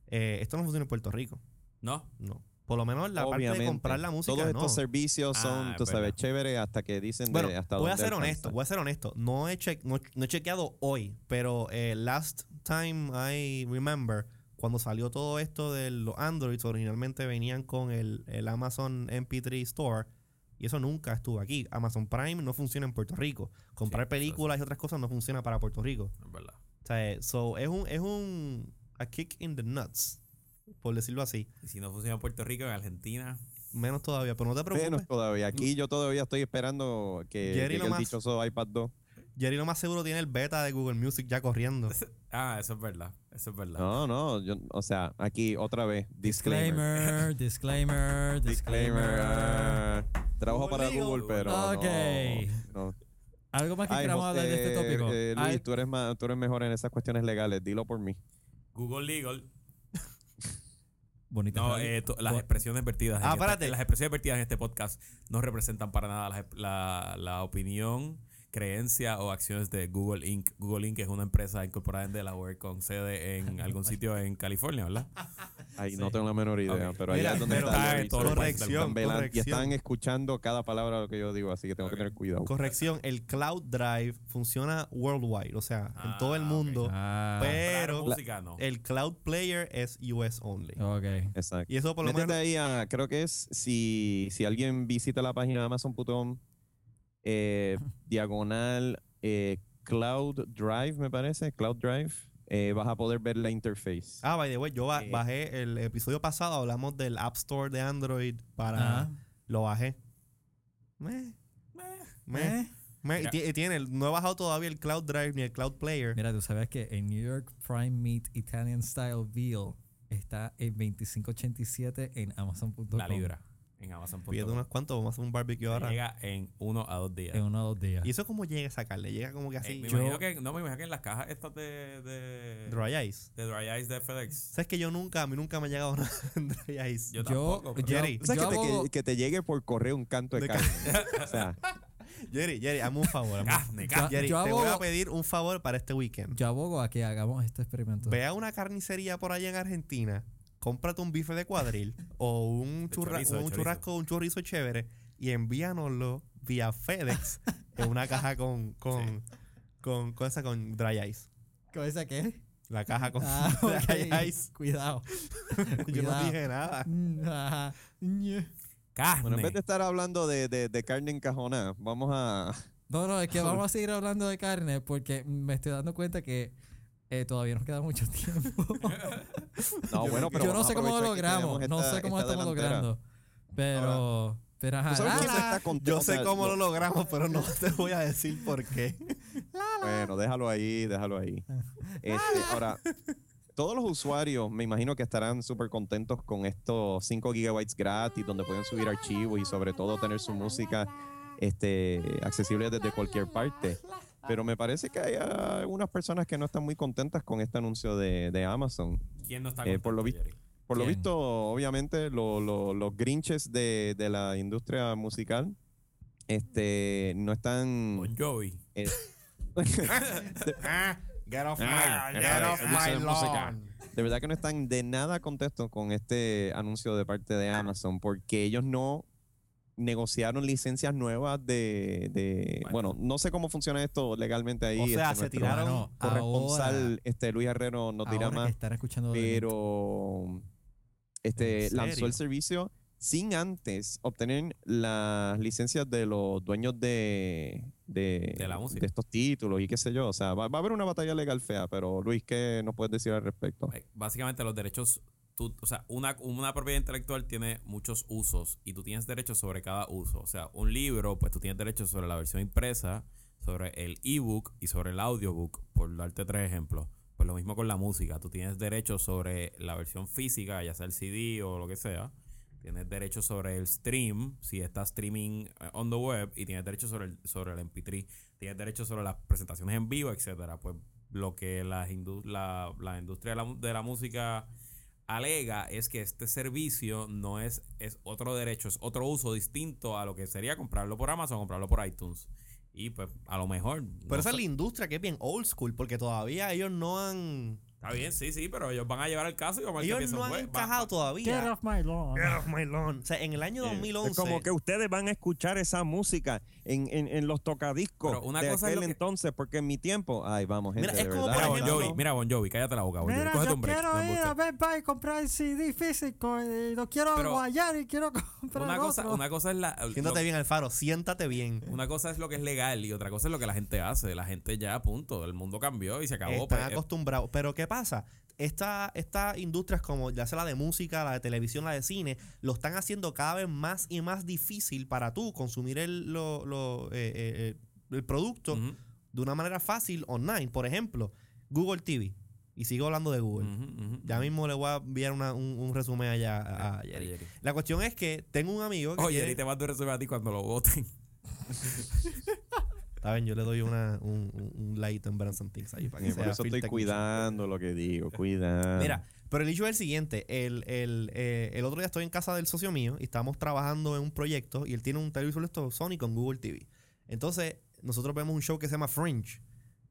eh, esto no funciona en Puerto Rico. No, No. Por lo menos la parte de comprar la música. Todos no. estos servicios son, Ah, tú sabes, verdad. chévere hasta que dicen Bueno, de hasta voy a ser alcanza. honesto, voy a ser honesto. No he, che- no, no he chequeado hoy, pero eh, last time I remember, cuando salió todo esto de los Androids, originalmente venían con el, el Amazon MP3 Store. Y eso nunca estuvo aquí. Amazon Prime no funciona en Puerto Rico. Comprar Sí, películas y otras cosas no funciona para Puerto Rico. es verdad. O sea, eh, so, es un, es un a kick in the nuts, por decirlo así. Y si no funciona en Puerto Rico, en Argentina. Menos todavía, pero no te preocupes. Menos todavía. Aquí yo todavía estoy esperando que Jerry llegue el dichoso iPad 2. Jerry lo más seguro tiene el beta de Google Music ya corriendo. Ah, eso es verdad. Eso es verdad. No, no, yo, o sea, aquí otra vez, disclaimer. Disclaimer, disclaimer, Disclaimer. trabajo para Google, Google, pero Ok. no, no. Algo más que Ay, queramos hablar de este tópico. eh, Luis, Ay, tú eres más, tú eres mejor en esas cuestiones legales. Dilo por mí. Google Legal. Bonita No, eh, to- las expresiones vertidas. Ah, este- espérate. las expresiones vertidas en este podcast no representan para nada la, la- la opinión, creencia o acciones de Google Inc. Google Inc. es una empresa incorporada en Delaware con sede en algún sitio en California, ¿verdad? Ay, no tengo la menor idea, pero Mira, allá es donde pero- está Ah, corrección, están velando y están escuchando cada palabra de lo que yo digo, así que tengo que tener cuidado. Corrección, el Cloud Drive funciona worldwide, o sea, en todo el Ah, mundo. Ah, Pero música no. el Cloud Player es US only. ok. Exacto. Y eso por lo Métete menos. ahí a, creo que es, si, si alguien visita la página de Amazon.com, eh, diagonal eh, Cloud Drive, me parece, Cloud Drive, eh, vas a poder ver la interface. Ah, by the way, yo ba- Eh. bajé el episodio pasado, hablamos del App Store de Android para. Ah. Lo bajé. Meh, meh, Eh, meh. Tiene, no he bajado todavía el Cloud Drive ni el Cloud Player. Mira, tú sabes que en New York Prime Meat Italian Style Veal está en 2587 en Amazon.com. La libra en Amazon. Pídete unos cuantos, vamos a hacer un barbecue ahora. Llega en uno a dos días. En uno o dos días. ¿Y eso cómo llega a sacarle? Llega como que Eh, así. me yo- imagino que, no, me imagino que en las cajas estas de, de, Dry Ice. de Dry Ice de FedEx. ¿Sabes que yo nunca, a mí nunca me ha llegado nada en Dry Ice? Yo Yo- tampoco. pero- yo- Jerry. Yo que, te, abogo- que, que te llegue por correo un canto de, De carne. o sea, Jerry, Jerry, hazme un favor. hazme carne. Jerry, yo te voy a pedir un favor para este weekend. Yo abogo a que hagamos este experimento. Ve a una carnicería por allá en Argentina, cómprate un bife de cuadril o un, churra- chorizo, un chorizo. churrasco, un chorizo chévere y envíanoslo vía FedEx en una caja con, con, con, con esa con dry ice. ¿Con esa qué? La caja con Ah, dry ice. Cuidado. Yo no dije nada. Mm. Carne. bueno, en vez de estar hablando de, de, de carne encajonada, vamos a... No, no, es que vamos a seguir hablando de carne porque me estoy dando cuenta que eh, todavía nos queda mucho tiempo. No, bueno, pero Yo no sé cómo lo logramos. No sé cómo esta estamos delantera. logrando. Pero, pero ajá. ¿Tú sabes Ah, la-? Yo sé cómo lo- lo logramos, pero no te voy a decir por qué. Bueno, déjalo ahí, déjalo ahí. Este, ahora, todos los usuarios me imagino que estarán súper contentos con estos 5 gigabytes gratis donde pueden subir archivos y sobre todo tener su música este, accesible desde cualquier parte. Pero me parece que hay algunas personas que no están muy contentas con este anuncio de, de Amazon. ¿Quién no está Eh, por lo contento, visto-? Por lo visto, obviamente, lo- lo- los grinches de, de la industria musical este, no están... Bon Jovi. eh, Ah, get off Ah, my, get off my my música. lawn. de verdad que no están de nada contentos con este anuncio de parte de Amazon porque ellos no negociaron licencias nuevas de, de- Bueno. bueno. no sé cómo funciona esto legalmente ahí O sea, este, se tiraron Bueno, corresponsal ahora- este Luis Herrero nos dirá más escuchando pero este ¿En lanzó el servicio sin antes obtener las licencias de los dueños de, de, De la música. de estos títulos y qué sé yo. O sea, va, va a haber una batalla legal fea, pero Luis, ¿qué nos puedes decir al respecto? Básicamente los derechos, tú, o sea, una, una propiedad intelectual tiene muchos usos y tú tienes derechos sobre cada uso. O sea, un libro, pues tú tienes derechos sobre la versión impresa, sobre el ebook y sobre el audiobook, por darte tres ejemplos. Pues lo mismo con la música, tú tienes derechos sobre la versión física, ya sea el CD o lo que sea. Tienes derechos sobre el stream, si estás streaming eh, on the web, y tienes derechos sobre el, sobre el MP3. Tienes derechos sobre las presentaciones en vivo, etcétera. Pues lo que la, la, la industria de la, de la música alega es que este servicio no es, es otro derecho, es otro uso distinto a lo que sería comprarlo por Amazon o comprarlo por iTunes. Y pues a lo mejor. Pero no esa es la industria que es bien old school, porque todavía ellos no han. Está bien, sí, sí, pero ellos van a llevar el caso y vamos a Ellos no han Pues, va- encajado Get todavía. off my lawn. Get off my lawn. O sea, en el año 2011. Es como que ustedes van a escuchar esa música en, en, en los tocadiscos Pero una de cosa aquel que- entonces, porque en mi tiempo, ay, vamos, gente, Mira, es de como, verdad. Mira, por Bon ejemplo- Jovi, mira, Bon Jovi, cállate la boca, Bon Jovi. Mira, Cógete yo un break. quiero ir a Best Buy y comprar el CD físico y lo quiero Pero- guayar y quiero comprar Una cosa, otro. una cosa es la. Siéntate lo- bien, Alfaro. Siéntate bien. Una cosa es lo que es legal y otra cosa es lo que la gente hace. La gente ya, punto. El mundo cambió y se acabó. Están pues, eh, acostumbrados. Pero ¿qué pasa? Esta- Estas industrias como ya sea la de música, la de televisión, la de cine, lo están haciendo cada vez más y más difícil para tú consumir el, lo- lo, eh, eh, eh, el producto de una manera fácil online. Por ejemplo, Google TV. Y sigo hablando de Google. Ya mismo le voy a enviar una- un, un resumen allá a, a Jerry. Jerry. La cuestión es que tengo un amigo que Oye, y te mando un resumen a ti cuando lo voten. Saben, yo le doy una, un, un, light en Branson Things ahí para que Y por sea eso estoy cuidando lo que digo, cuidando. Mira, pero el hecho es el siguiente. El, el, eh, el otro día estoy en casa del socio mío y estamos trabajando en un proyecto y él tiene un televisor de estos Sony con Google TV. Entonces, nosotros vemos un show que se llama Fringe,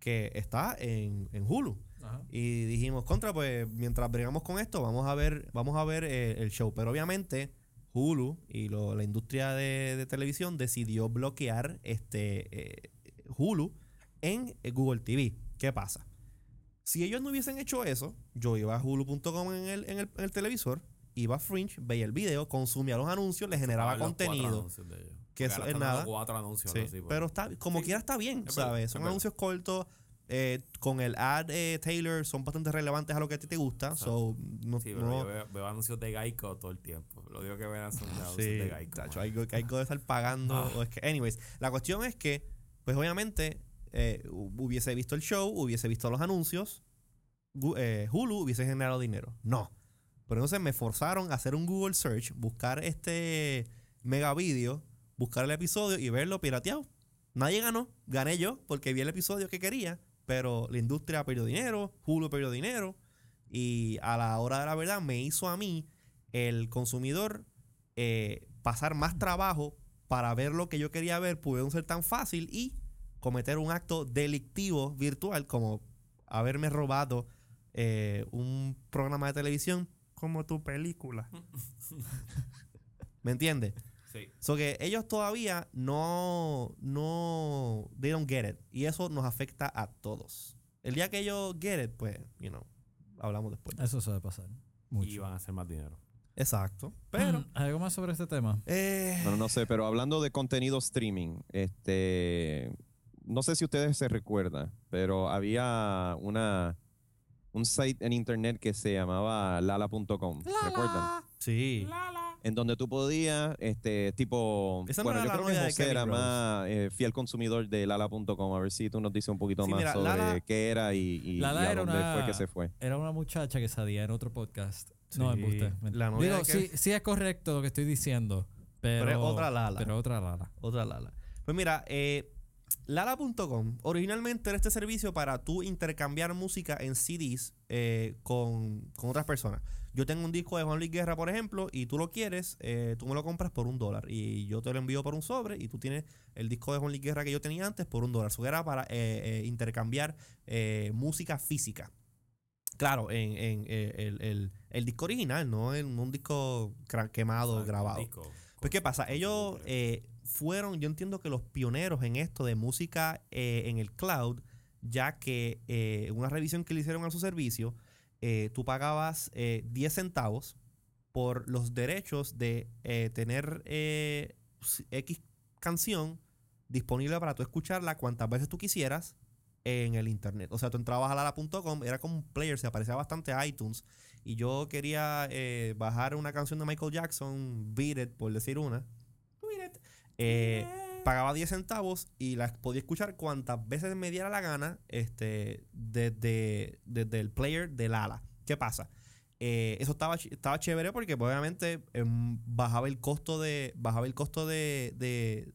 que está en, en Hulu. Ajá. Y dijimos, contra, pues mientras bregamos con esto, vamos a ver, vamos a ver eh, el show. Pero obviamente, Hulu y lo- la industria de, de televisión decidió bloquear este eh, Hulu en eh, Google TV. ¿Qué pasa? Si ellos no hubiesen hecho eso, yo iba a hulu.com en el, en, el, en el televisor, iba a Fringe, veía el video, consumía los anuncios, le generaba Ah, contenido. que eso es nada. Cuatro anuncios, Sí, así, pues. pero está, como Sí. quiera está bien, Es ¿sabes? es Son anuncios cortos. eh, con el ad eh, Taylor son bastante relevantes a lo que a ti te gusta. So, no, Sí, pero no- yo veo, veo anuncios de Geico todo el tiempo. Lo digo que vean son anuncios sí, de Geico. tacho, hay, que- hay que estar pagando. Ah. o es que, anyways, la cuestión es que, pues obviamente, eh, hu- hubiese visto el show, hubiese visto los anuncios, eh, Hulu hubiese generado dinero. No. Pero entonces me forzaron a hacer un Google search, buscar este mega video, buscar el episodio y verlo pirateado. Nadie ganó, gané yo porque vi el episodio que quería, pero la industria perdió dinero, Hulu perdió dinero y a la hora de la verdad me hizo a mí, el consumidor, eh, pasar más trabajo para ver lo que yo quería ver, pudieron ser tan fácil y cometer un acto delictivo virtual como haberme robado eh, un programa de televisión. Como tu película. ¿Me entiendes? Sí. So que ellos todavía no, no, they don't get it. Y eso nos afecta a todos. El día que ellos get it, pues, you know, hablamos después. Eso suele pasar. Mucho. Y van a hacer más dinero. Exacto. Pero, Mm, ¿Algo más sobre este tema? eh, Bueno, no sé, pero hablando de contenido streaming, este, no sé si ustedes se recuerdan, pero había una un site en internet que se llamaba lala.com, ¿recuerdan? sí. En donde tú podías, este, tipo, Esa no bueno, era yo la creo que novia de José era Rose. más eh, fiel consumidor de lala.com, a ver si tú nos dices un poquito Sí, más mira, sobre Lala- qué era y, y, Lala y a era dónde una- fue que se fue. Era una muchacha que salía en otro podcast. No, Sí, embuste. la novia Digo, de sí, sí es correcto lo que estoy diciendo. Pero, Pero es otra Lala. Pero otra Lala. Otra Lala. Pues mira, eh, Lala.com originalmente era este servicio para tú intercambiar música en CDs eh, con, con otras personas. Yo tengo un disco de Juan Luis Guerra, por ejemplo, y tú lo quieres, eh, tú me lo compras por un dólar. Y yo te lo envío por un sobre y tú tienes el disco de Juan Luis Guerra que yo tenía antes por un dólar. Eso era para eh, eh, intercambiar eh, música física. Claro, en, en, el, el- el disco original, no en un disco quemado, grabado. disco, Pues, ¿qué pasa? Ellos fueron, yo entiendo que los pioneros en esto de música en el cloud, ya que una revisión que le hicieron a su servicio, eh, tú pagabas eh, 10 centavos por los derechos de eh, tener eh, X canción disponible para tú escucharla cuantas veces tú quisieras en el internet. O sea, tú entrabas a lala.com, era como un player, se parecía bastante a iTunes. Y yo quería bajar una canción de Michael Jackson, Beat It, por decir una. Beat It. Pagaba 10 centavos y las podía escuchar cuantas veces me diera la gana este, desde, desde el player del ala. ¿Qué pasa? Eh, eso estaba, estaba chévere porque pues, obviamente em, bajaba el costo de bajaba el costo de, de,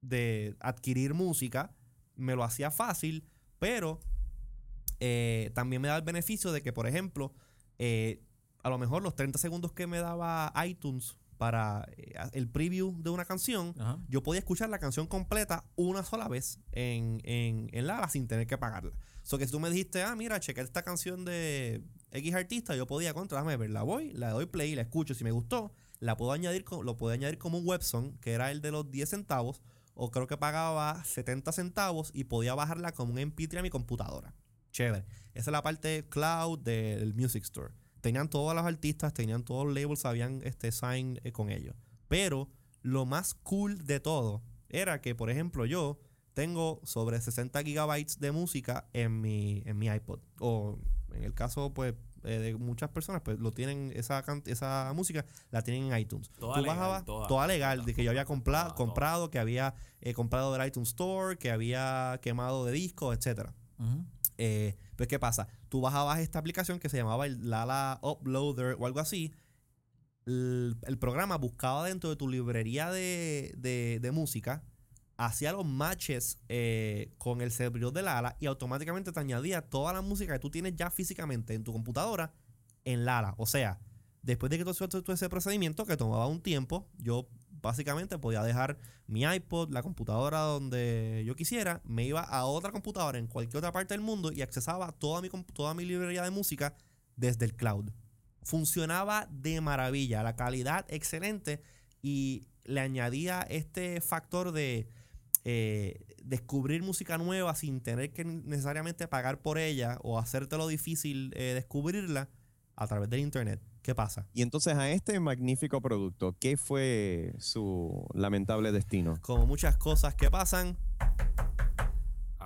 de adquirir música me lo hacía fácil pero eh, también me da el beneficio de que por ejemplo eh, a lo mejor los 30 segundos que me daba iTunes para eh, el preview de una canción, Ajá. yo podía escuchar la canción completa una sola vez en, en, en Lala sin tener que pagarla. So que si tú me dijiste, ah, mira, chequé esta canción de X artista, yo podía contra, déjame ver, la voy, la doy play, la escucho, si me gustó, la puedo añadir, lo puedo añadir como un websong, que era el de los 10 centavos, o creo que pagaba 70 centavos y podía bajarla como un MP3 a mi computadora. Chévere. Esa es la parte cloud del Music Store. Tenían todos los artistas, tenían todos los labels, habían este sign eh, con ellos. Pero lo más cool de todo era que, por ejemplo, yo tengo sobre 60 gigabytes de música en mi, en mi iPod. O en el caso, pues, eh, de muchas personas, pues lo tienen, esa, esa música la tienen en iTunes. Toda Tú legal, bajabas toda. toda legal, de que yo había compla- comprado, que había eh, comprado del iTunes Store, que había quemado de discos, etcétera. Ujú. Eh, pues, ¿qué pasa? Tú bajabas esta aplicación que se llamaba el Lala Uploader o algo así. El, programa buscaba dentro de tu librería de, de- música, hacía los matches eh, con el servidor de Lala y automáticamente te añadía toda la música que tú tienes ya físicamente en tu computadora en Lala. O sea, después de que tú hiciste ese procedimiento que tomaba un tiempo, yo básicamente podía dejar mi iPod, la computadora donde yo quisiera, me iba a otra computadora en cualquier otra parte del mundo y accesaba toda mi, toda mi librería de música desde el cloud. Funcionaba de maravilla, la calidad excelente y le añadía este factor de eh, descubrir música nueva sin tener que necesariamente pagar por ella o hacértelo difícil eh, descubrirla a través del internet. ¿Qué pasa? Y entonces a este magnífico producto, ¿qué fue su lamentable destino? Como muchas cosas que pasan,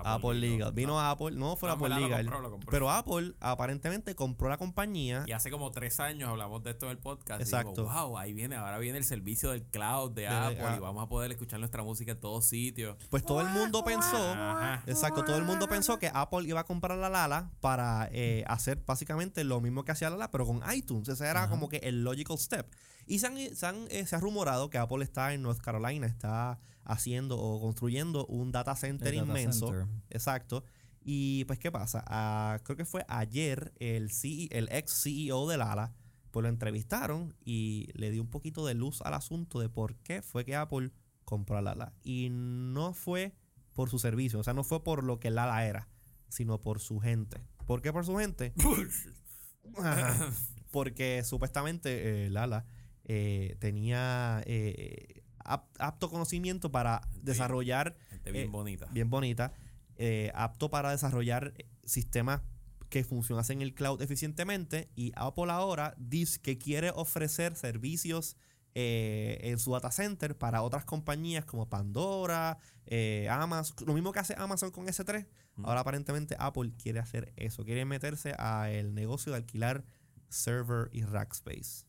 Apple Legal. Vino Apple, no fue No, Apple lo Legal. compró, lo compró. Pero Apple aparentemente compró la compañía. Y hace como tres años hablamos de esto en el podcast. Exacto. Y digo, wow, ahí viene, ahora viene el servicio del cloud de, De- Apple ah. y vamos a poder escuchar nuestra música en todos sitios. Pues todo el mundo pensó. Ajá. Exacto, todo el mundo pensó que Apple iba a comprar la Lala para eh, hacer básicamente lo mismo que hacía Lala, pero con iTunes. Ese era Ajá. como que el logical step. Y se, han, se, han, eh, se ha rumorado que Apple está en North Carolina, está haciendo o construyendo un data center data inmenso. center. Exacto. Y pues, ¿qué pasa? Ah, creo que fue ayer el, CE el ex CEO de Lala, pues lo entrevistaron y le dio un poquito de luz al asunto de por qué fue que Apple compró a Lala. Y no fue por su servicio, o sea, no fue por lo que Lala era, sino por su gente. ¿Por qué por su gente? Porque supuestamente eh, Lala eh, tenía eh, apto conocimiento para desarrollar Gente bien Eh, bonita. bien bonita, eh, apto para desarrollar eh, sistemas que funcionasen en el cloud eficientemente y Apple ahora dice que quiere ofrecer servicios eh, en su data center para otras compañías como Pandora, eh, Amazon, lo mismo que hace Amazon con S3, Ujú. ahora aparentemente Apple quiere hacer eso, quiere meterse al negocio de alquilar server y rack space.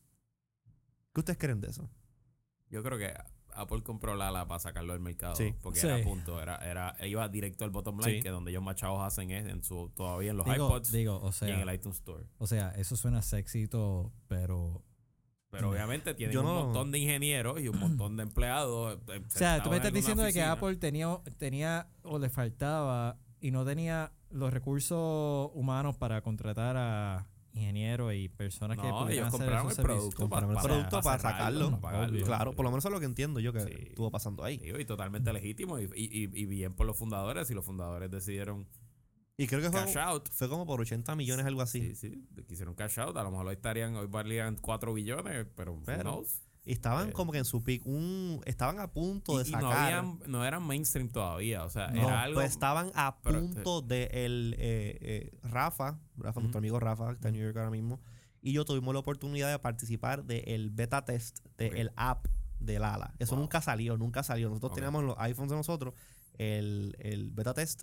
¿Qué ustedes creen de eso? Yo creo que Apple compró Lala para sacarlo del mercado. Sí. Porque Sí. era punto. Era, era, iba directo al bottom line, Sí. que donde ellos más chavos hacen es en su, todavía en los Digo, iPods digo, o y en sea, el iTunes Store. o sea, eso suena sexito, pero Pero Mm. obviamente tienen Yo un no- montón de ingenieros y un montón de empleados. eh, O sea, tú me estás diciendo de que. Apple tenía, tenía o le faltaba y no tenía los recursos humanos para contratar a ingenieros y personas que No, pudieran ellos hacer compraron esos el producto Compraron el para, producto para sacarlo. para pagarlo. Obvio. Claro, por lo menos eso es lo que entiendo yo que Sí. estuvo pasando ahí. Digo, y totalmente legítimo y, y, bien por los fundadores y los fundadores decidieron Y creo que fue, cash out. fue como por 80 millones, algo así. Sí, sí, quisieron cash out. A lo mejor hoy estarían, hoy valían 4 billones, pero, who Pero- knows? Estaban Eh. como que en su pick, un, estaban a punto de Y, y no, sacar. habían, no eran mainstream todavía. O sea, no, era algo. pues estaban a punto de el eh, eh, Rafa, Rafa, nuestro amigo Rafa, que está en New York ahora mismo, y yo tuvimos la oportunidad de participar del beta test del Ok. app del ALA. Eso Wow. nunca salió, nunca salió. Nosotros teníamos los iPhones de nosotros, el, el beta test,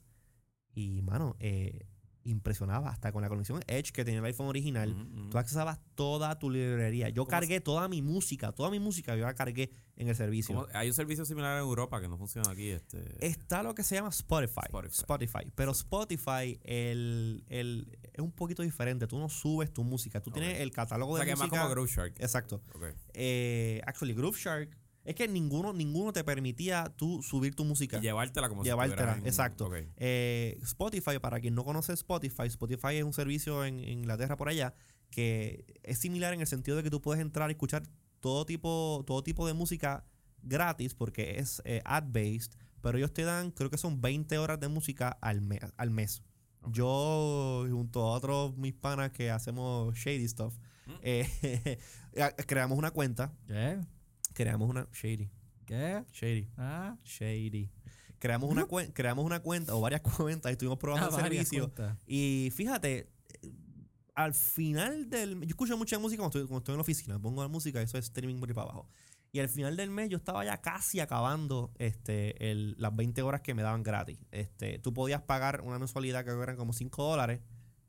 y mano, eh, impresionaba hasta con la conexión Edge que tenía el iPhone original. Tú accesabas toda tu librería. Yo ¿Cómo cargué toda mi música, toda mi música yo la cargué en el servicio. ¿Cómo- Hay un servicio similar en Europa que no funciona aquí. Este, Está lo que se llama Spotify. Spotify. Spotify. Pero Spotify el, el- es un poquito diferente. Tú no subes tu música. Tú tienes el catálogo o sea, de que es más música. como Groove Shark. Exacto. Ok. Eh, actually, Groove Shark. Es que ninguno, ninguno te permitía tú subir tu música. Y llevártela como Llevártela, si en- exacto. Eh, Spotify, para quien no conoce Spotify, Spotify es un servicio en, en Inglaterra por allá que es similar en el sentido de que tú puedes entrar y escuchar todo tipo, todo tipo de música gratis porque es eh, ad-based, pero ellos te dan, creo que son 20 horas de música al mes. Al mes. Yo, junto a otros mis panas que hacemos shady stuff, Mm. eh, creamos una cuenta. ¿Qué? Creamos una. Shady. ¿Qué? Shady. Ah, Shady. Creamos una, cuen- creamos una cuenta o varias cuentas y estuvimos probando ah, el servicio. cuentas. Y fíjate, eh, al final del Yo escucho mucha música cuando estoy, cuando estoy en la oficina. Pongo la música y eso es streaming por ahí para abajo. Y al final del mes yo estaba ya casi acabando este, el- las 20 horas que me daban gratis. Este, tú podías pagar una mensualidad que eran como 5 dólares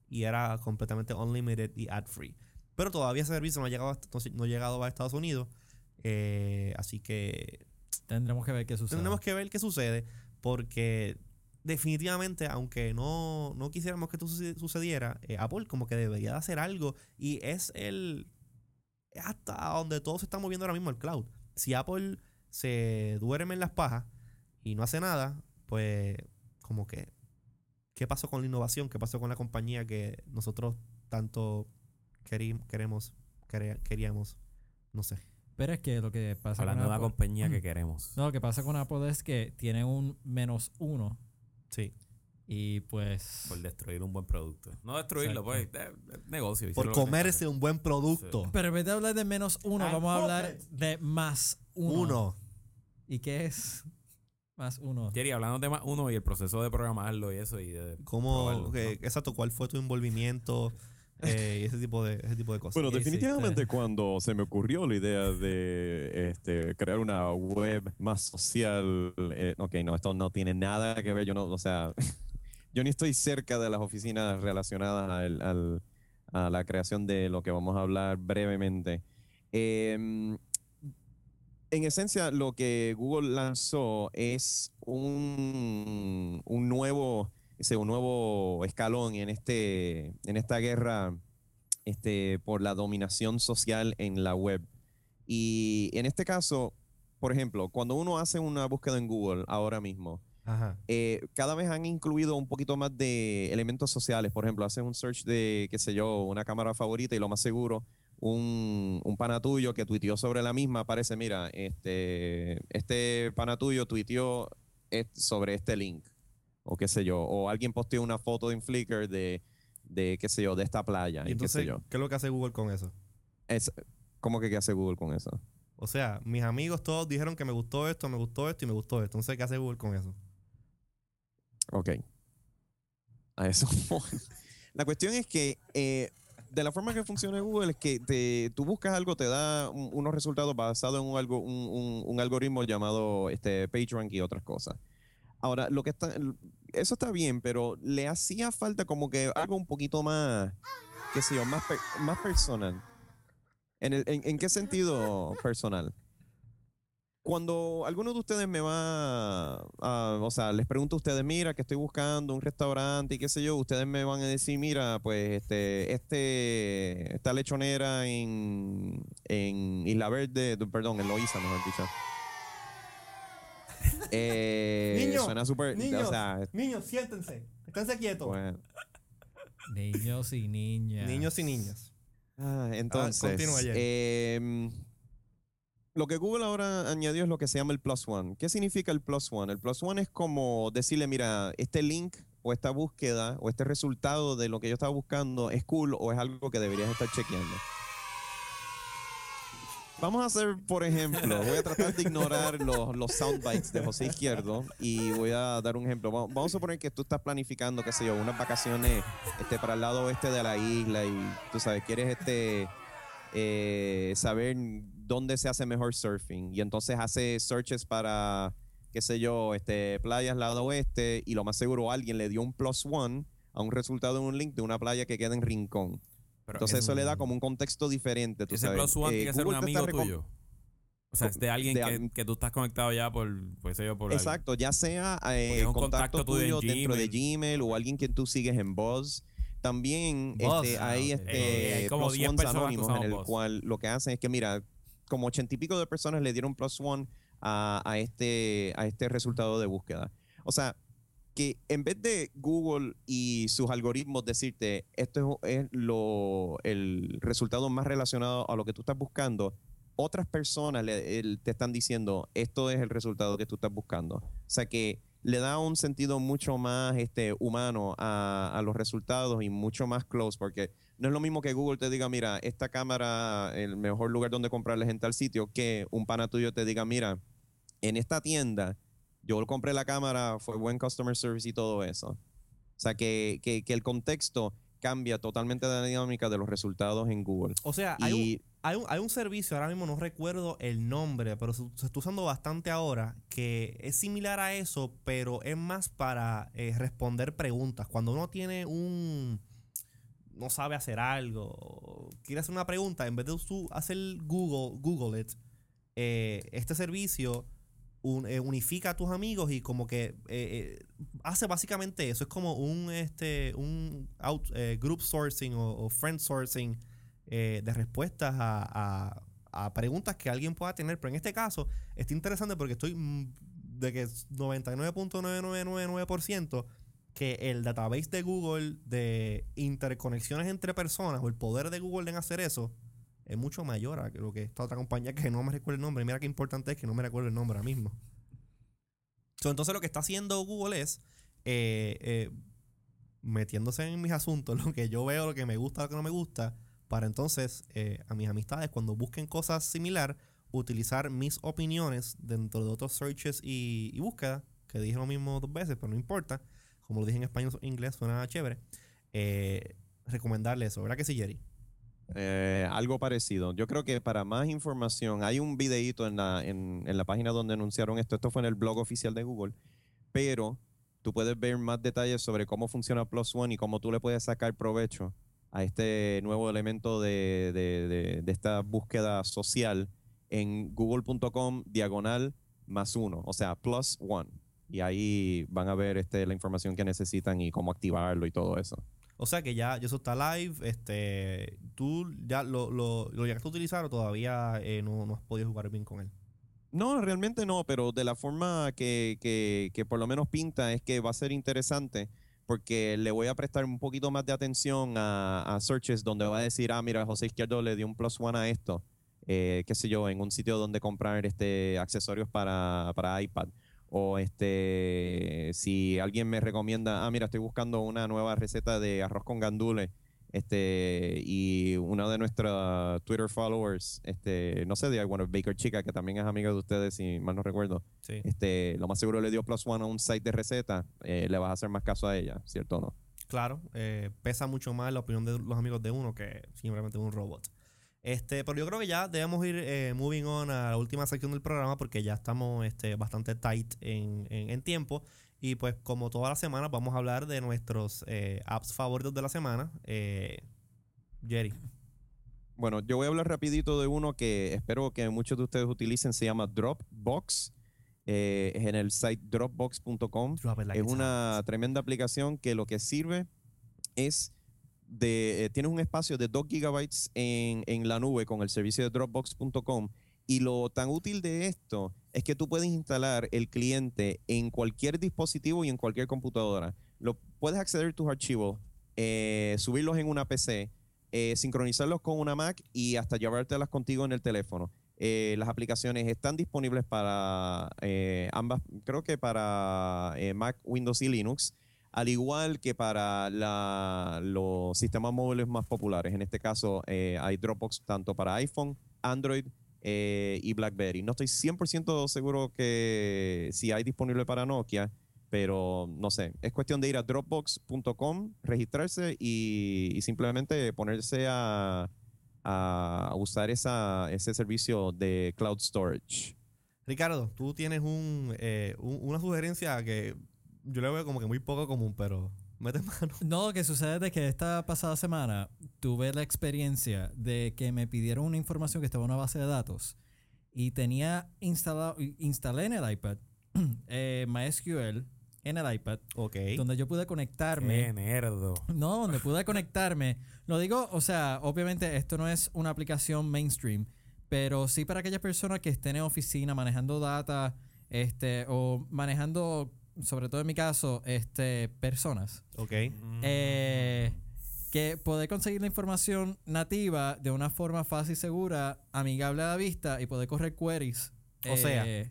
y era completamente unlimited y ad free. Pero todavía ese servicio no ha llegado a, no ha llegado a Estados Unidos. Eh, así que Tendremos que ver qué sucede. tenemos que ver qué sucede porque definitivamente, aunque no, no quisiéramos que esto suce- sucediera, eh, Apple como que debería de hacer algo y es el hasta donde todo se está moviendo ahora mismo el cloud. Si Apple se duerme en las pajas y no hace nada, pues como que ¿qué pasó con la innovación? ¿Qué pasó con la compañía que nosotros tanto queremos quere- queríamos? No sé. Pero es que lo que pasa Hablando de con la Apple, compañía que queremos. No, lo que pasa con Apple es que tiene un menos uno Sí. y pues... Por destruir un buen producto. No destruirlo, pues. Exacto. eh, eh, negocio. Por comerse un buen producto. Sí. Pero en vez de hablar de menos uno, vamos a hablar de más uno. Uno. ¿Y qué es más uno? Jerry, hablando de más uno y el proceso de programarlo y eso y de ¿Cómo, ¿no? exacto, cuál fue tu envolvimiento eh, y ese tipo de, ese tipo de cosas? Bueno, ¿Qué definitivamente hiciste? cuando se me ocurrió la idea de este, crear una web más social, eh, ok, no, esto no tiene nada que ver, yo no, o sea, yo ni estoy cerca de las oficinas relacionadas al- al- a la creación de lo que vamos a hablar brevemente. Em, en esencia, lo que Google lanzó es un, un nuevo, ese, un nuevo escalón en, este, en esta guerra este, por la dominación social en la web. Y en este caso, por ejemplo, cuando uno hace una búsqueda en Google ahora mismo, Ajá. eh, cada vez han incluido un poquito más de elementos sociales. Por ejemplo, haces un search de, qué sé yo, una cámara favorita y lo más seguro, un, un pana tuyo que tuiteó sobre la misma aparece, mira, este, este pana tuyo tuiteó sobre este link, o qué sé yo, o alguien posteó una foto en Flickr de, de qué sé yo, de esta playa, Y y, qué sé yo. ¿qué es lo que hace Google con eso? Es, ¿Cómo que qué hace Google con eso? O sea, mis amigos todos dijeron que me gustó esto, me gustó esto y me gustó esto. Entonces, ¿qué hace Google con eso? Ok. A eso. la cuestión es que eh, de la forma que funciona Google es que te, tú buscas algo, te da un- unos resultados basados en un, algo, un, un- un algoritmo llamado este, PageRank y otras cosas. Ahora, lo que está, eso está bien, pero le hacía falta como que algo un poquito más, qué sé yo, más, más personal. ¿En, el- en qué sentido personal? Cuando alguno de ustedes me va a, o sea, les pregunto a ustedes, mira, que estoy buscando un restaurante y qué sé yo, ustedes me van a decir, mira, pues este, este, esta lechonera en, en Isla Verde, perdón, en Loíza, mejor dicho. Eh, Niño, suena súper, Niños, o sea, niños, siéntense. Esténse quietos. bueno. Niños y niñas. Niños y niñas. Ah, entonces, continúa, em, lo que Google ahora añadió es lo que se llama el Plus One. ¿Qué significa el Plus One? El Plus One es como decirle, mira, este link o esta búsqueda o este resultado de lo que yo estaba buscando es cool o es algo que deberías estar chequeando. Vamos a hacer, por ejemplo, voy a tratar de ignorar los, los soundbites de José Izquierdo y voy a dar un ejemplo. Vamos, vamos a suponer que tú estás planificando, qué sé yo, unas vacaciones este, para el lado oeste de la isla y tú sabes, quieres este, eh, saber dónde se hace mejor surfing y entonces hace searches para, qué sé yo, este, playas lado oeste y lo más seguro alguien le dio un plus one a un resultado en un link de una playa que queda en Rincón. Pero Entonces eso le da como un contexto diferente. Tú ese sabes. plus one Eh, tiene que ser un amigo tuyo. O sea, es de alguien de que, que tú estás conectado ya por, pues yo, por algo. Exacto, ya sea eh, un contacto, contacto tuyo en tuyo dentro de Gmail. O alguien que tú sigues en Buzz. También Buzz, este, ah, hay este, Eh, hay como plus 10 ones personas que anónimos en el Buzz. cual lo que hacen es que, mira, como ochenta y pico de personas le dieron plus one a, a este, a este resultado de búsqueda. O sea, que en vez de Google y sus algoritmos decirte esto es, es lo, el resultado más relacionado a lo que tú estás buscando, otras personas el- te están diciendo esto es el resultado que tú estás buscando. O sea que le da un sentido mucho más este, humano a, a los resultados y mucho más close, porque no es lo mismo que Google te diga, mira, esta cámara, el mejor lugar donde comprarles en tal sitio, que un pana tuyo te diga, mira, en esta tienda yo compré la cámara, fue buen customer service y todo eso. O sea que, que, que el contexto cambia totalmente la dinámica de los resultados en Google. O sea, hay un, Hay un, hay un servicio, ahora mismo no recuerdo el nombre, pero se, se está usando bastante ahora, que es similar a eso, pero es más para eh, responder preguntas. Cuando uno tiene un... no sabe hacer algo, quiere hacer una pregunta, en vez de tú hacer Google, Google it, eh, este servicio un- eh, unifica a tus amigos y como que eh, eh, hace básicamente eso. Es como un, este, un out- group sourcing o, friend sourcing de respuestas a, a- a preguntas que alguien pueda tener. Pero en este caso está interesante porque estoy mm, de que es 99.9999% que el database de Google de interconexiones entre personas o el poder de Google en hacer eso es mucho mayor a lo que esta otra compañía que no me recuerdo el nombre. Mira qué importante es que no me recuerdo el nombre ahora mismo. So, entonces lo que está haciendo Google es eh, eh, metiéndose en mis asuntos, lo que yo veo, lo que me gusta, lo que no me gusta, para entonces eh, a mis amistades cuando busquen cosas similar, utilizar mis opiniones dentro de otros searches y, búsquedas, que dije lo mismo dos veces, pero no importa. Como lo dije en español o inglés, suena chévere. Recomendarle eso, ¿verdad que sí, Jerry? Eh, algo parecido. Yo creo que para más información, hay un videíto en la, en, la página donde anunciaron esto. Esto fue en el blog oficial de Google. Pero tú puedes ver más detalles sobre cómo funciona Plus One y cómo tú le puedes sacar provecho a este nuevo elemento de, de- de- de esta búsqueda social en google.com diagonal más uno, o sea, plus one. Y ahí van a ver este, la información que necesitan y cómo activarlo y todo eso. O sea que ya, eso está live. Este, ¿Tú ya lo, lo, lo llegaste a utilizar o todavía eh, no, no has podido jugar bien con él? No, realmente no, pero de la forma que, que, que por lo menos pinta es que va a ser interesante porque le voy a prestar un poquito más de atención a, a searches donde va a decir, ah, mira, José Izquierdo le dio un plus one a esto, eh, qué sé yo, en un sitio donde comprar este accesorios para, para iPad. O este, si alguien me recomienda, ah, mira, estoy buscando una nueva receta de arroz con gandules, este, y una de nuestras Twitter followers, este, no sé, de bueno, Baker Chica, que también es amiga de ustedes, si mal no recuerdo, Sí. este, lo más seguro le dio plus one a un site de receta, eh, le vas a hacer más caso a ella, ¿cierto o no? Claro, eh, pesa mucho más la opinión de los amigos de uno que simplemente un robot. Este, pero yo creo que ya debemos ir eh, moving on a la última sección del programa porque ya estamos este, bastante tight en, en- en tiempo. Y pues como todas las semanas vamos a hablar de nuestros eh, apps favoritos de la semana. Eh, Jerry. Bueno, yo voy a hablar rapidito de uno que espero que muchos de ustedes utilicen, se llama Dropbox, eh, es en el site dropbox.com. Drop it like es una tremenda aplicación que lo que sirve es de, eh, tienes un espacio de 2 gigabytes en, en la nube con el servicio de dropbox.com y lo tan útil de esto es que tú puedes instalar el cliente en cualquier dispositivo y en cualquier computadora. Lo, puedes acceder a tus archivos, eh, subirlos en una PC, eh, sincronizarlos con una Mac y hasta llevártelas contigo en el teléfono. Eh, las aplicaciones están disponibles para ambas, creo que para Mac, Windows y Linux, al igual que para los sistemas móviles más populares. En este caso, eh, hay Dropbox tanto para iPhone, Android eh, y BlackBerry. No estoy 100% seguro que si hay disponible para Nokia, pero no sé. Es cuestión de ir a dropbox.com, registrarse y, simplemente ponerse a, usar ese servicio de cloud storage. Ricardo, tú tienes eh, un- una sugerencia que yo le veo como que muy poco común, pero mete mano. No, lo que sucede es que esta pasada semana tuve la experiencia de que me pidieron una información que estaba en una base de datos y tenía instalado, instalé en el iPad eh, MySQL en el iPad, Ok. donde yo pude conectarme. Qué nerdo. No, donde pude conectarme. Lo digo, o sea, obviamente esto no es una aplicación mainstream, pero sí para aquellas personas que estén en oficina manejando data, este, o manejando, sobre todo en mi caso, este, personas. Ok. Eh, que poder conseguir la información nativa de una forma fácil y segura, amigable a la vista y poder correr queries. O sea, eh,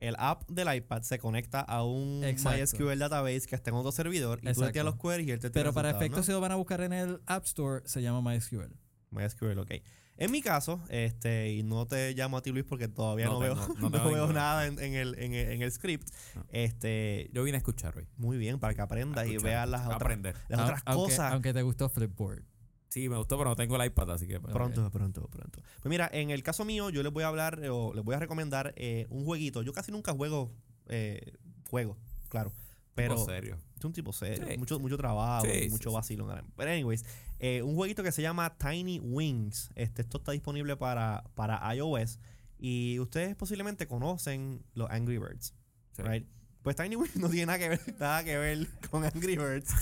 El app del iPad se conecta a un Exacto. MySQL database que está en otro servidor y tú le Exacto. tiras los queries y él te pero para efectos, ¿no? si lo van a buscar en el App Store, se llama MySQL. MySQL, ok. En mi caso, este, y no te llamo a ti Luis porque todavía no, No veo, no veo nada en, en el, en, el, en el script. No. Este, Yo vine a escuchar hoy. muy bien, para que aprendas y veas las otras, las otras aunque, cosas. Aunque te gustó Flipboard. Sí, me gustó, pero no tengo el iPad, así que... pues, Pronto, pronto, pronto. Pues mira, en el caso mío, yo les voy a hablar o les voy a recomendar eh, un jueguito. Yo casi nunca juego eh, juegos, claro. Pero Pero serio. es un tipo serio. Sí. Mucho, mucho trabajo, sí, mucho sí. vacilón. Pero anyways, eh, un jueguito que se llama Tiny Wings. Este, esto está disponible para, para iOS. Y ustedes posiblemente conocen los Angry Birds. Sí. Right? Pues Tiny Wings no tiene nada que ver, nada que ver con Angry Birds.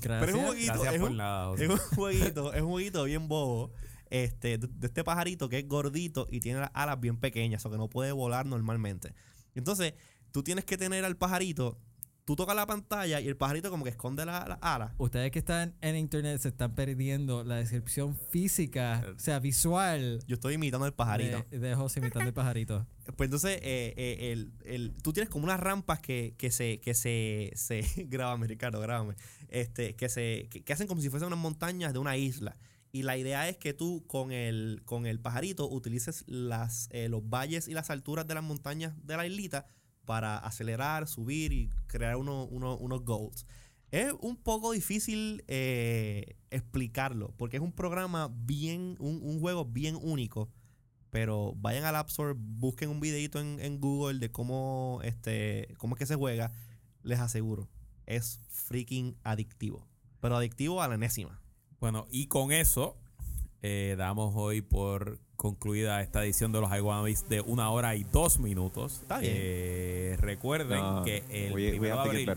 Gracias. Pero es un jueguito, es por un- nada. Es un jueguito, es un jueguito bien bobo. Este, de, de este pajarito que es gordito y tiene las alas bien pequeñas, o que no puede volar normalmente. Entonces, tú tienes que tener al pajarito, tú tocas la pantalla y el pajarito como que esconde la- las alas. Ustedes que están en internet se están perdiendo la descripción física, o sea, visual Yo estoy imitando al pajarito. de, de José imitando el pajarito. Pues entonces, eh, eh, el, el- tú tienes como unas rampas que, que se, que se, se grábame, Ricardo, grábame, este, que se, que, que hacen como si fuesen unas montañas de una isla. Y la idea es que tú con el, con el pajarito utilices las, eh, los valles y las alturas de las montañas de la islita para acelerar, subir y crear uno- uno- unos goals. Es un poco difícil eh, explicarlo, porque es un programa bien, un, un juego bien único. Pero vayan al App Store, busquen un videito en, en Google de cómo, este, cómo es que se juega. Les aseguro, es freaking adictivo. Pero adictivo a la enésima. Bueno, y con eso eh, damos hoy por concluida esta edición de los iWannabes de una hora y dos minutos. Está bien. Eh, recuerden No, que el we, we primero de abril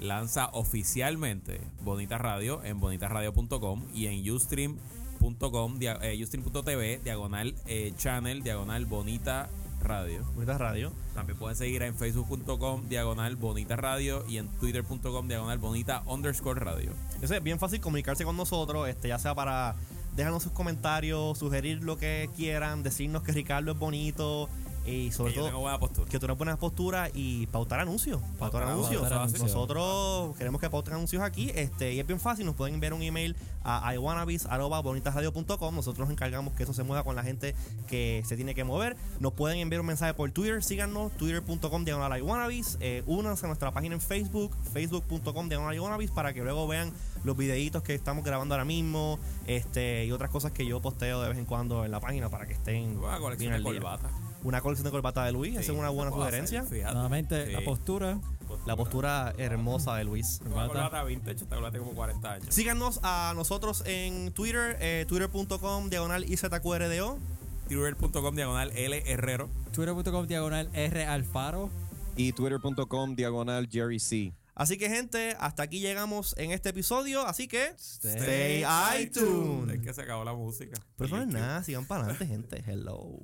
lanza oficialmente Bonita Radio en bonitasradio.com y en ustream.com, dia- eh, ustream.tv, diagonal eh, channel, diagonal Bonita Radio. Bonita radio. También pueden seguir en facebook.com, diagonal Bonita Radio y en twitter.com, diagonal Bonita underscore Radio. Eso es bien fácil comunicarse con nosotros, este, ya sea para dejarnos sus comentarios, sugerir lo que quieran, decirnos que Ricardo es bonito y sobre Que todo buena postura. que tú eres buena postura y pautar anuncios. Pautar, Pautar anuncios. pautar anuncios. Nosotros queremos que pauten anuncios aquí. Este, y es bien fácil, nos pueden enviar un email a iwannabes.bonitasradio.com. Nosotros nos encargamos que eso se mueva con la gente que se tiene que mover. Nos pueden enviar un mensaje por Twitter, síganos, twitter.com diagonal iwannabes. Eh, únanse a nuestra página en Facebook, facebook.com diagonal iwannabes, para que luego vean los videitos que estamos grabando ahora mismo este y otras cosas que yo posteo de vez en cuando en la página para que estén Una colección bien de al día. Una colección de corbata de Luis, esa es una buena puedo sugerencia. fíjate. Nuevamente, Sí. la postura. La postura hermosa de Luis. Una Corbata. vintage, esta corbata como 40 años. Síganos a nosotros en Twitter, eh, twitter.com diagonal IZQRDO. Twitter.com diagonal L Herrero. Twitter.com diagonal R Alfaro. Y twitter.com diagonal Jerry C. Así que, gente, hasta aquí llegamos en este episodio. Así que, Stay stay Es iTunes. que se acabó la música. Pero no es nada, sigan para adelante, gente. Hello.